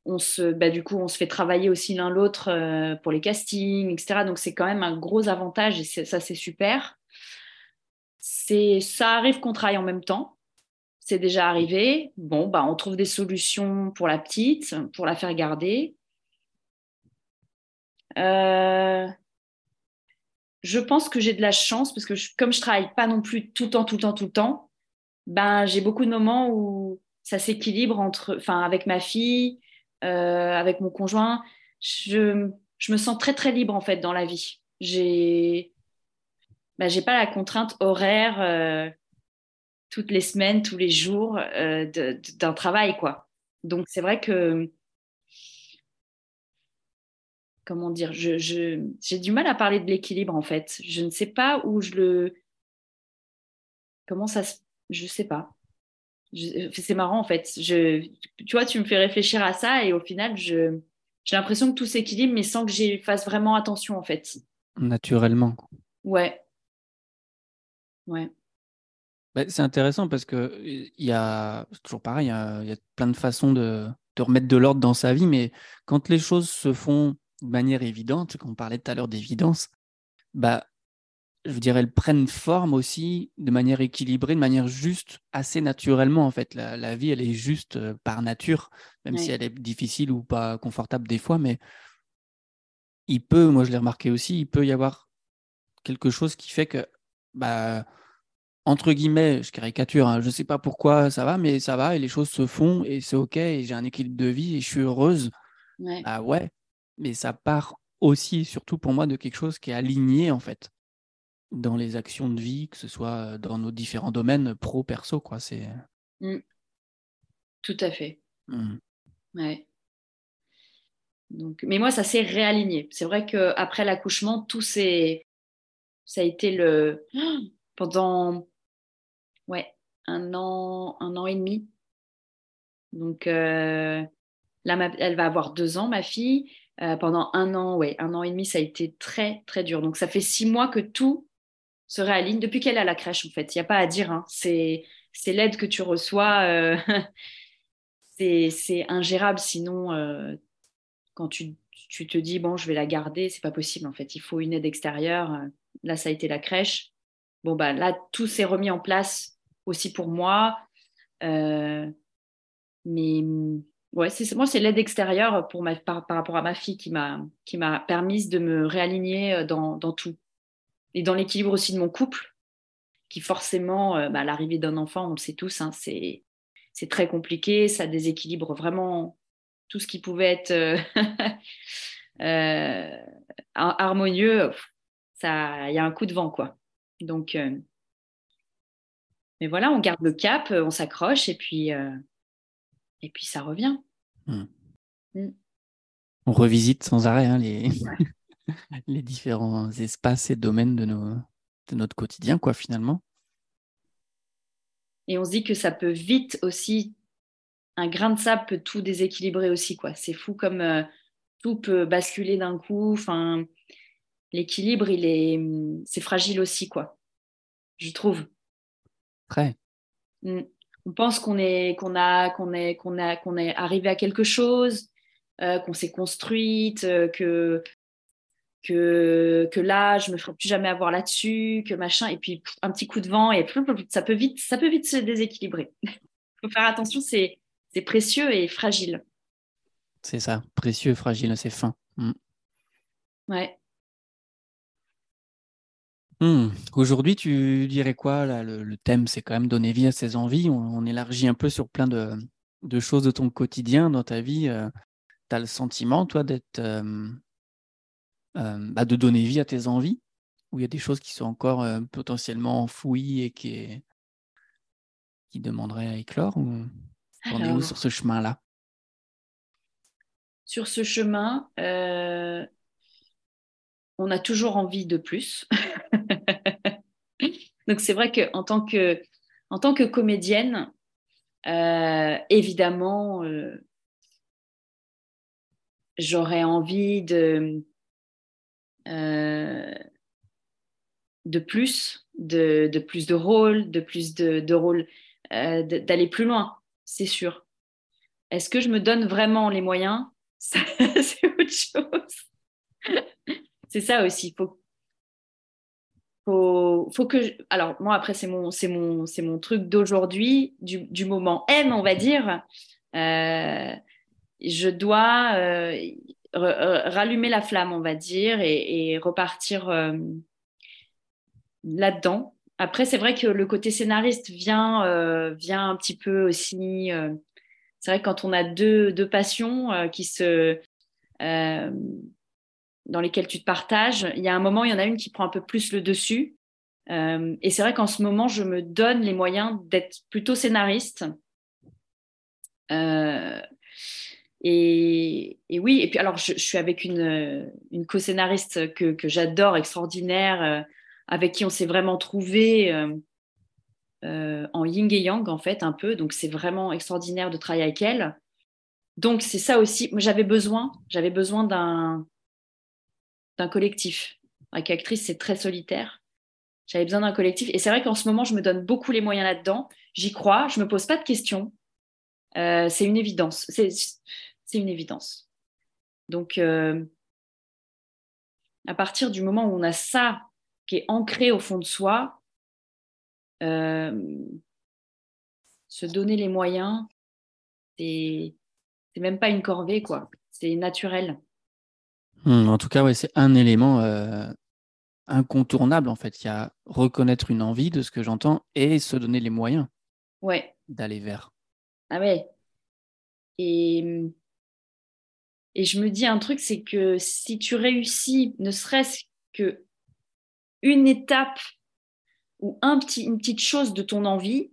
on se, bah, du coup, on se fait travailler aussi l'un l'autre euh, pour les castings, etc. Donc, c'est quand même un gros avantage et ça, c'est super. C'est, ça arrive qu'on travaille en même temps. C'est déjà arrivé. Bon, bah, on trouve des solutions pour la petite, pour la faire garder. Euh, je pense que j'ai de la chance parce que comme je travaille pas non plus tout le temps, tout le temps, tout le temps, ben, j'ai beaucoup de moments où ça s'équilibre entre, enfin, avec ma fille, avec mon conjoint, je, je, me sens très très libre en fait dans la vie. J'ai bah, j'ai pas la contrainte horaire toutes les semaines, tous les jours d'un travail quoi. Donc c'est vrai que comment dire, j'ai du mal à parler de l'équilibre en fait. Je ne sais pas où je le. Comment ça se. Je sais pas. C'est marrant en fait. Je, tu vois, tu me fais réfléchir à ça et au final, j'ai l'impression que tout s'équilibre, mais sans que j'y fasse vraiment attention en fait. Naturellement. Ouais. Ouais. Bah, c'est intéressant parce que il y a toujours pareil, il y, a, plein de façons de, de remettre de l'ordre dans sa vie, mais quand les choses se font de manière évidente, quand on parlait tout à l'heure d'évidence, bah, je dirais, elles prennent forme aussi de manière équilibrée, de manière juste, assez naturellement en fait. La, vie, elle est juste euh, par nature, même si elle est difficile ou pas confortable des fois, mais il peut, moi je l'ai remarqué aussi, il peut y avoir quelque chose qui fait que, bah, entre guillemets, je caricature, hein, je ne sais pas pourquoi ça va, mais ça va et les choses se font et c'est ok et j'ai un équilibre de vie et je suis heureuse. Bah ouais, mais ça part aussi, surtout pour moi, de quelque chose qui est aligné en fait dans les actions de vie, que ce soit dans nos différents domaines pro, perso, quoi. C'est mmh. tout à fait. Mmh. Ouais. Donc, mais moi, ça s'est réaligné. C'est vrai que après l'accouchement, tout s'est, ça a été le pendant ouais un an, un an et demi. Donc euh, là, elle va avoir deux ans, ma fille. Euh, pendant un an, ouais, un an et demi, ça a été très, très dur. Donc, ça fait six mois que tout se réaligne depuis qu'elle est à la crèche, en fait. Il n'y a pas à dire. Hein. C'est, l'aide que tu reçois. Euh, c'est, ingérable. Sinon, euh, quand tu, te dis, bon, je vais la garder, c'est pas possible, en fait. Il faut une aide extérieure. Là, ça a été la crèche. Bon, bah, là, tout s'est remis en place aussi pour moi. mais ouais, c'est moi, c'est l'aide extérieure pour ma, par, rapport à ma fille qui m'a qui m'a permis de me réaligner euh, dans, dans, tout et dans l'équilibre aussi de mon couple, qui forcément, euh, bah, l'arrivée d'un enfant, on le sait tous, hein, c'est c'est très compliqué, ça déséquilibre vraiment tout ce qui pouvait être euh, harmonieux. Ça, il y a un coup de vent quoi. Donc, mais voilà, on garde le cap, on s'accroche et puis et puis ça revient. Hmm. Hmm. On revisite sans arrêt hein, les... les différents espaces et domaines de, nos... de notre quotidien, quoi, finalement. Et on se dit que ça peut vite aussi, un grain de sable peut tout déséquilibrer aussi, quoi. C'est fou comme euh, tout peut basculer d'un coup. Enfin, l'équilibre, il est, c'est fragile aussi, quoi. Je trouve. Très. Hmm on pense qu'on est qu'on a qu'on est qu'on a qu'on est arrivé à quelque chose, euh, qu'on s'est construite, euh, que que que là je me ferai plus jamais avoir là-dessus, que machin et puis un petit coup de vent et ça peut vite ça peut vite se déséquilibrer. Il faut faire attention, c'est précieux et fragile. C'est ça, précieux, fragile, c'est fin. Mm. Ouais. Hmm. Aujourd'hui, tu dirais quoi là, le, thème, c'est quand même donner vie à ses envies. On, élargit un peu sur plein de, choses de ton quotidien, dans ta vie. Euh, tu as le sentiment, toi, d'être, euh, bah, de donner vie à tes envies, ou il y a des choses qui sont encore potentiellement enfouies et qui, qui demanderaient à éclore, ou on est où sur ce chemin-là? Sur ce chemin, on a toujours envie de plus. Donc c'est vrai qu'en tant que, en tant que comédienne, euh, évidemment, euh, j'aurais envie de, euh, de plus, de, de, plus de rôles, de plus de, de rôles, d'aller plus loin, c'est sûr. Est-ce que je me donne vraiment les moyens? C'est autre chose. c'est ça aussi. Faut faut, faut que alors moi après c'est mon mon mon truc d'aujourd'hui du, du, moment M on va dire euh, je dois euh, rallumer la flamme on va dire et, repartir euh, là-dedans après c'est vrai que le côté scénariste vient vient un petit peu aussi c'est vrai que quand on a deux, deux passions euh, qui se, euh, dans lesquelles tu te partages, il y a un moment, il y en a une qui prend un peu plus le dessus. Euh, et c'est vrai qu'en ce moment, je me donne les moyens d'être plutôt scénariste. Et, oui, et puis alors, je, suis avec une, une co-scénariste que, j'adore, extraordinaire, avec qui on s'est vraiment trouvé euh, en yin et yang, en fait, un peu. Donc, c'est vraiment extraordinaire de travailler avec elle. Donc, c'est ça aussi. J'avais besoin, j'avais besoin d'un, d'un collectif. Avec actrice, c'est très solitaire. J'avais besoin d'un collectif. Et c'est vrai qu'en ce moment, je me donne beaucoup les moyens là-dedans. J'y crois, je me pose pas de questions. Euh, c'est une évidence. C'est, une évidence. Donc, euh, à partir du moment où on a ça qui est ancré au fond de soi, euh, se donner les moyens, c'est même pas une corvée, quoi. C'est naturel. Hmm, en tout cas, ouais, c'est un élément incontournable, en fait. Il y a reconnaître une envie de ce que j'entends et se donner les moyens ouais. d'aller vers. Ah ouais. Et, je me dis un truc, c'est que si tu réussis, ne serait-ce que une étape ou une petite chose de ton envie,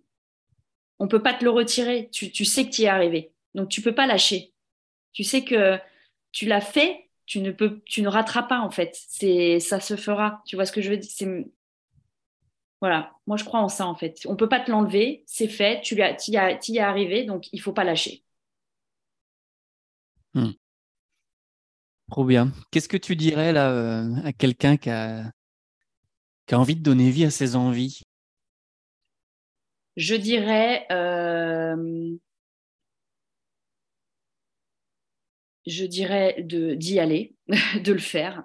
on peut pas te le retirer. Tu, sais que tu y es arrivé. Donc, tu peux pas lâcher. Tu sais que tu l'as fait, tu ne, peux, tu ne rateras pas, en fait. C'est, ça se fera. Tu vois ce que je veux dire? Voilà, moi, je crois en ça, en fait. On peut pas te l'enlever, c'est fait, tu y, as, y es arrivé, donc il faut pas lâcher. Hmm. Trop bien. Qu'est-ce que tu dirais là euh, à quelqu'un qui a, qui a envie de donner vie à ses envies? Je dirais, euh, je dirais de, d'y aller, de le faire,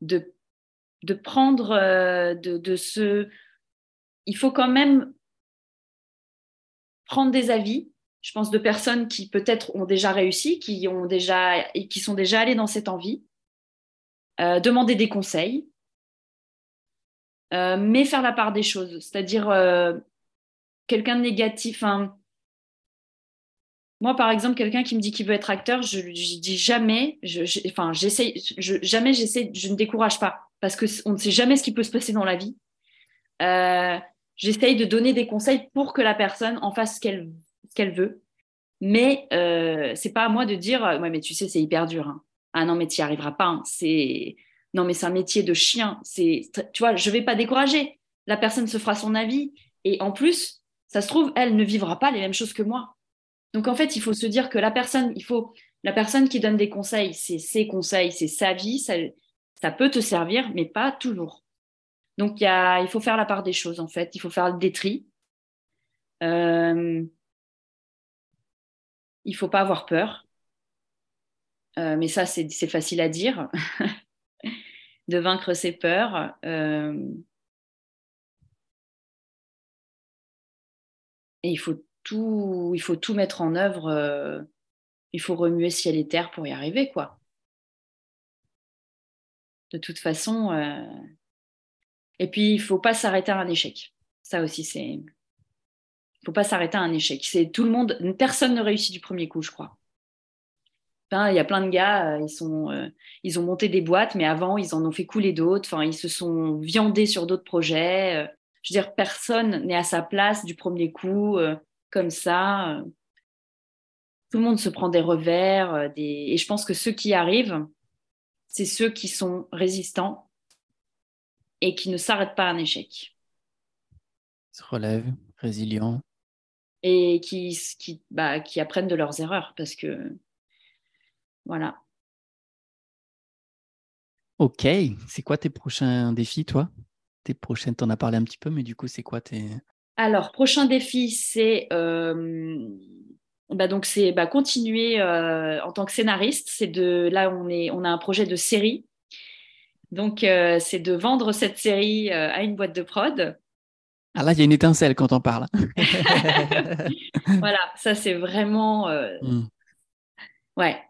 de, de prendre, euh, de, de ce... Il faut quand même prendre des avis, je pense, de personnes qui peut-être ont déjà réussi, qui, sont déjà allées dans cette envie, euh, demander des conseils, euh, mais faire la part des choses. C'est-à-dire, euh, quelqu'un de négatif. moi, par exemple, quelqu'un qui me dit qu'il veut être acteur, je lui dis jamais, j'essaie, jamais j'essaie, je ne décourage pas parce que on ne sait jamais ce qui peut se passer dans la vie. Euh, j'essaye de donner des conseils pour que la personne en fasse ce qu'elle, veut. Mais euh, c'est pas à moi de dire, ouais, mais tu sais, c'est hyper dur. Hein. Ah non, mais tu n'y arriveras pas. Hein. C'est non, mais c'est un métier de chien. Tu vois, je vais pas décourager. La personne se fera son avis. Et en plus, ça se trouve, elle ne vivra pas les mêmes choses que moi. Donc, en fait, il faut se dire que la personne, il faut, la personne qui donne des conseils, c'est ses conseils, c'est sa vie, ça, ça peut te servir, mais pas toujours. Donc, il faut faire la part des choses, en fait. Il faut faire des tri. Euh, il faut pas avoir peur. Euh, mais ça, c'est facile à dire. de vaincre ses peurs. Euh, et il faut tout, il faut tout mettre en œuvre. Euh, il faut remuer ciel et terre pour y arriver, quoi. De toute façon. Et puis, il faut pas s'arrêter à un échec. Ça aussi, c'est. Il faut pas s'arrêter à un échec. C'est tout le monde. Personne ne réussit du premier coup, je crois il y a plein de gars, euh, ils, sont, euh, ils ont monté des boîtes, mais avant, ils en ont fait couler d'autres. Enfin, ils se sont viandés sur d'autres projets. Euh. je veux dire, personne n'est à sa place du premier coup, comme ça. Tout le monde se prend des revers. Et je pense que ceux qui arrivent, c'est ceux qui sont résistants et qui ne s'arrêtent pas à un échec. Se relèvent, résilients. Et qui, qui, bah, qui apprennent de leurs erreurs parce que voilà. Ok, c'est quoi tes prochains défis, toi? Tes prochaines, en as parlé un petit peu, mais du coup, c'est quoi tes... Alors, prochain défi, c'est euh, bah donc c'est bah, continuer euh, en tant que scénariste. C'est de là, on est, on a un projet de série. Donc, euh, c'est de vendre cette série à une boîte de prod. Ah là, il y a une étincelle quand on parle. voilà, ça c'est vraiment. Hmm. Ouais,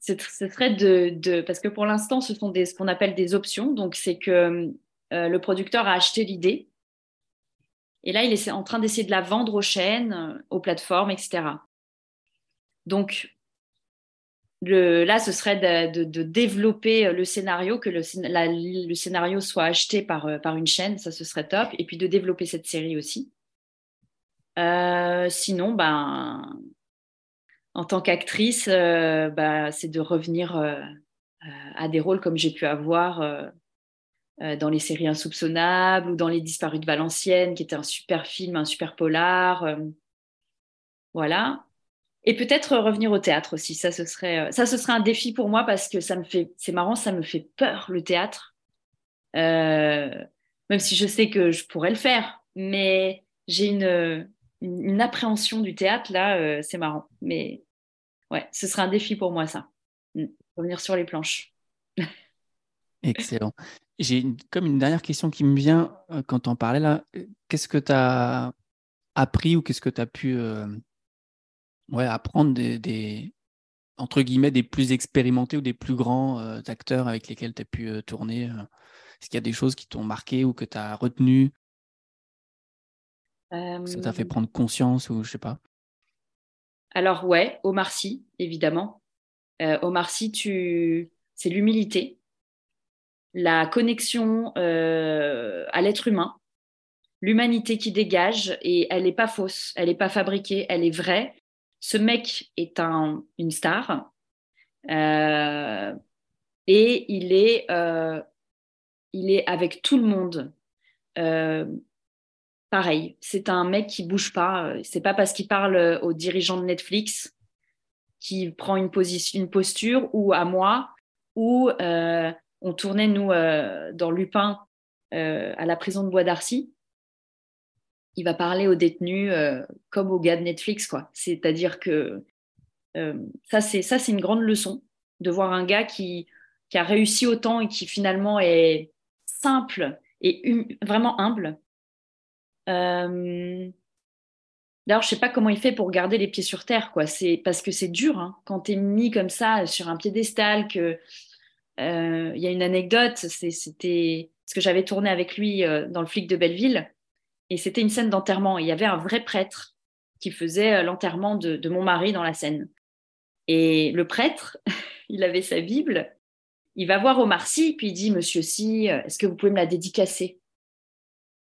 ce serait de, parce que pour l'instant, ce sont des, ce qu'on appelle des options. Donc, c'est que euh, le producteur a acheté l'idée et là, il est en train d'essayer de la vendre aux chaînes, euh, aux plateformes, etc. Donc, là, ce serait de, développer le scénario, que le, scénario soit acheté par, par une chaîne, ça ce serait top, et puis de développer cette série aussi. sinon, ben, en tant qu'actrice, ben, c'est de revenir à des rôles comme j'ai pu avoir euh, dans les séries insoupçonnables ou dans Les Disparus de Valenciennes, qui était un super film, un super polar. Euh, voilà. Et peut-être revenir au théâtre aussi. Ça, ce serait, euh, ça, ce serait un défi pour moi parce que ça me fait, c'est marrant, ça me fait peur le théâtre. même si je sais que je pourrais le faire, mais j'ai une, une, appréhension du théâtre là, c'est marrant. Mais ouais, ce serait un défi pour moi ça. Mm. Revenir sur les planches. Excellent. J'ai comme une dernière question qui me vient euh, quand on parlais là. Qu'est-ce que tu as appris ou qu'est-ce que tu as pu euh, ouais, apprendre des, entre guillemets, des plus expérimentés ou des plus grands euh, acteurs avec lesquels tu as pu tourner Est-ce qu'il y a des choses qui t'ont marqué ou que tu as retenu Ça t'a fait prendre conscience ou je sais pas? Alors ouais, Omar Sy, évidemment. Omar Sy, tu... c'est l'humilité la connexion euh, à l'être humain, l'humanité qui dégage, et elle n'est pas fausse, elle n'est pas fabriquée, elle est vraie. Ce mec est un, une star, euh, et il est, euh, il est avec tout le monde. pareil, c'est un mec qui bouge pas. C'est pas parce qu'il parle aux dirigeants de Netflix qu'il prend une, une posture ou à moi ou on tournait, nous, euh, dans Lupin, euh, à la prison de Bois d'Arcy. Il va parler aux détenus euh, comme aux gars de Netflix. C'est-à-dire que ça, c'est ça, c'est une grande leçon de voir un gars qui, a réussi autant et qui finalement est simple et hum, vraiment humble. D'ailleurs, je sais pas comment il fait pour garder les pieds sur terre, quoi. Parce que c'est dur hein, quand tu es mis comme ça sur un piédestal euh, il y a une anecdote, c'était ce que j'avais tourné avec lui euh, dans le flic de Belleville, et c'était une scène d'enterrement. Il y avait un vrai prêtre qui faisait euh, l'enterrement de, mon mari dans la scène. Et le prêtre, il avait sa Bible, il va voir Omar Sy, puis il dit Monsieur Sy, est-ce que vous pouvez me la dédicacer?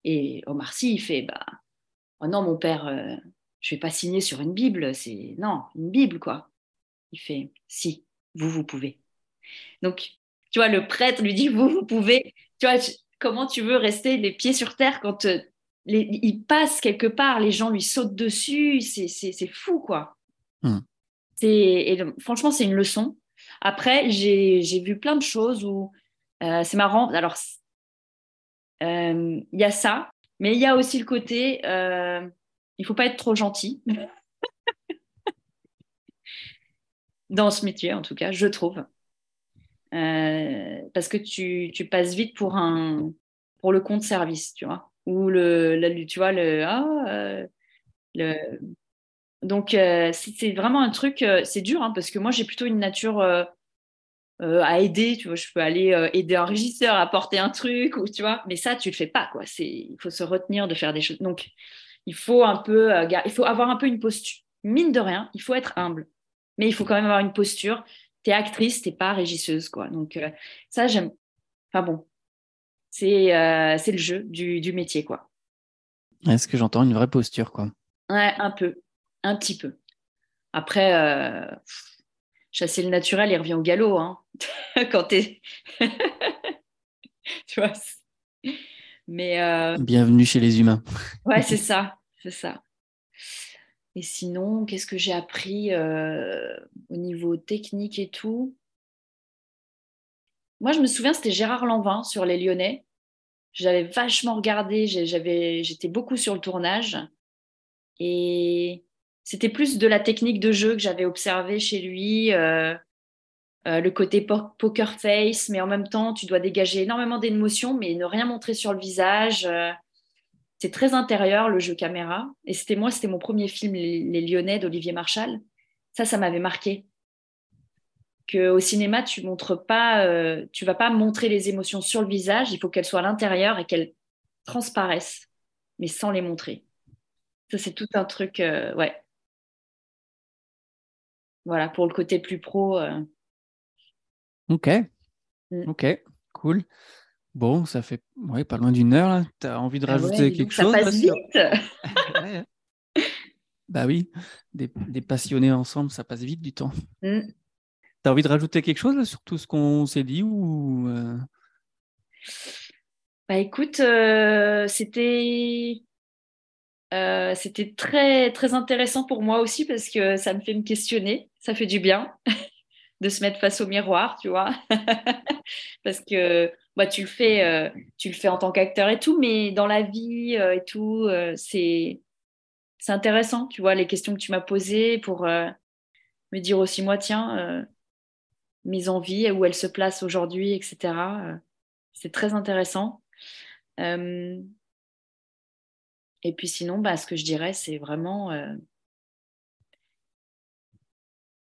Et Omar Sy, il fait bah, Oh non, mon père, je ne vais pas signer sur une Bible, c'est non, une Bible, quoi. Il fait Si, vous, vous pouvez. Donc, tu vois, le prêtre lui dit, vous, vous pouvez, tu vois, comment tu veux rester les pieds sur terre quand euh, il passe quelque part, les gens lui sautent dessus, c'est fou, quoi. Hmm. Et, franchement, c'est une leçon. Après, j'ai vu plein de choses où euh, c'est marrant. Alors, euh, il y a ça, mais il y a aussi le côté, il faut pas être trop gentil. Dans ce métier, en tout cas, je trouve. Euh, parce que tu, tu, passes vite pour, un, pour le compte service, tu vois. Ou le, tu vois, le, ah, euh, le... Donc, euh, c'est vraiment un truc, c'est dur, hein, parce que moi, j'ai plutôt une nature à aider, tu vois, je peux aller aider un régisseur à porter un truc, ou tu vois, mais ça, tu le fais pas, quoi. Il faut se retenir de faire des choses. Donc, il faut un peu, il faut avoir un peu une posture. Mine de rien, il faut être humble, mais il faut quand même avoir une posture t'es actrice, t'es pas régisseuse, quoi. Donc euh, ça, j'aime. Enfin bon, c'est euh, c'est le jeu du, du métier, quoi. Est-ce que j'entends une vraie posture, quoi? Ouais, un peu, un petit peu. Après, euh, chasser le naturel, il revient au galop, hein. Quand t'es, tu vois. Mais bienvenue chez les humains. ouais, c'est ça, c'est ça. Et sinon, qu'est-ce que j'ai appris euh, au niveau technique et tout? Moi, je me souviens, c'était Gérard Lanvin sur Les Lyonnais. J'avais vachement regardé, j'étais beaucoup sur le tournage. Et c'était plus de la technique de jeu que j'avais observé chez lui, euh, euh, le côté poker face, mais en même temps, tu dois dégager énormément d'émotions, mais ne rien montrer sur le visage. C'est très intérieur le jeu caméra. Et c'était moi, c'était mon premier film, Les, Lyonnais d'Olivier Marchal. Ça, ça m'avait marqué. Que au cinéma, tu montres pas, euh, tu vas pas montrer les émotions sur le visage. Il faut qu'elles soient à l'intérieur et qu'elles transparaissent, mais sans les montrer. Ça, c'est tout un truc, euh, ouais. voilà, pour le côté plus pro. Ok. Mm. Ok, cool. Bon, ça fait ouais, pas loin d'une heure là. Tu as envie de ah rajouter quelque chose Ça passe vite. Hein. Bah oui, des, passionnés ensemble, ça passe vite du temps. Mm. Tu as envie de rajouter quelque chose sur tout ce qu'on s'est dit ou euh? Bah écoute, euh, c'était euh, c'était très très intéressant pour moi aussi parce que ça me fait me questionner, ça fait du bien de se mettre face au miroir, tu vois, parce que bah, tu le fais tu le fais en tant qu'acteur et tout, mais dans la vie et tout, c'est c'est intéressant, tu vois, les questions que tu m'as posées pour me dire aussi, moi, tiens, mes envies, où elles se placent aujourd'hui, etc. Euh, c'est très intéressant. et puis sinon, bah, ce que je dirais, c'est vraiment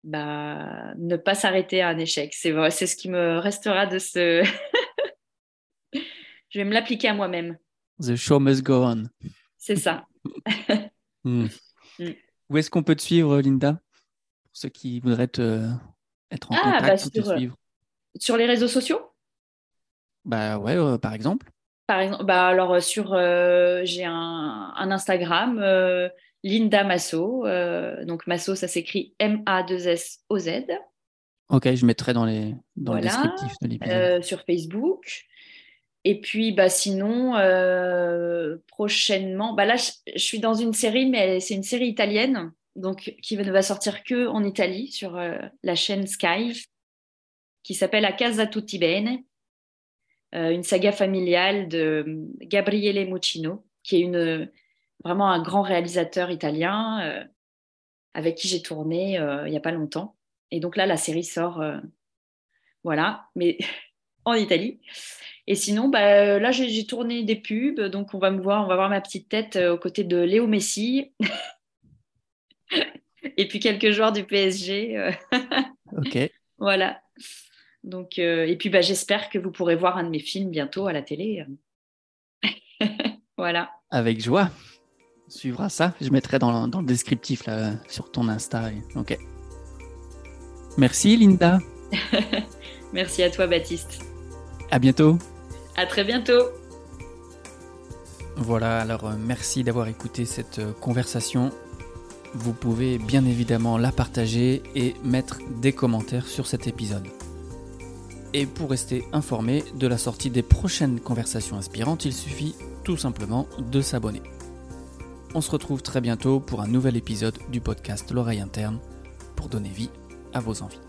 bah, ne pas s'arrêter à un échec. C'est, c'est ce qui me restera de ce... je vais me l'appliquer à moi-même. The show must go on. C'est ça. Hmm. Hmm. Où est-ce qu'on peut te suivre, Linda? Pour ceux qui voudraient te, être en ah, contact bah, te euh, suivre. Sur les réseaux sociaux? Bah ouais, euh, par exemple. Par exemple, bah alors euh, sur j'ai un, Instagram Linda Masso. donc Masso, ça s'écrit M-A-2-S-O-Z. Ok, je mettrai dans, les, dans le descriptif de l'épisode. sur Facebook. Et puis, bah, sinon, euh, prochainement, bah là, je, suis dans une série, mais c'est une série italienne, donc qui ne va sortir que en Italie sur euh, la chaîne Sky, qui s'appelle A Casa Tutti Bene, euh, une saga familiale de Gabriele Muccino, qui est une, vraiment un grand réalisateur italien avec qui j'ai tourné il n'y a pas longtemps. Et donc là, la série sort, voilà, mais en Italie. Et sinon, bah, là, j'ai tourné des pubs, donc on va me voir, on va voir ma petite tête euh, aux côtés de Léo Messi. et puis quelques joueurs du PSG. Euh. ok. Voilà. Donc, euh, et puis bah, j'espère que vous pourrez voir un de mes films bientôt à la télé. voilà. Avec joie. On suivra ça. Je mettrai dans, dans, le descriptif là, sur ton Insta. Ok. Merci Linda. Merci à toi Baptiste. À bientôt. À très bientôt. Voilà, alors euh, merci d'avoir écouté cette euh, conversation. Vous pouvez bien évidemment la partager et mettre des commentaires sur cet épisode. Et pour rester informé de la sortie des prochaines conversations inspirantes, il suffit tout simplement de s'abonner. On se retrouve très bientôt pour un nouvel épisode du podcast L'oreille interne pour donner vie à vos envies.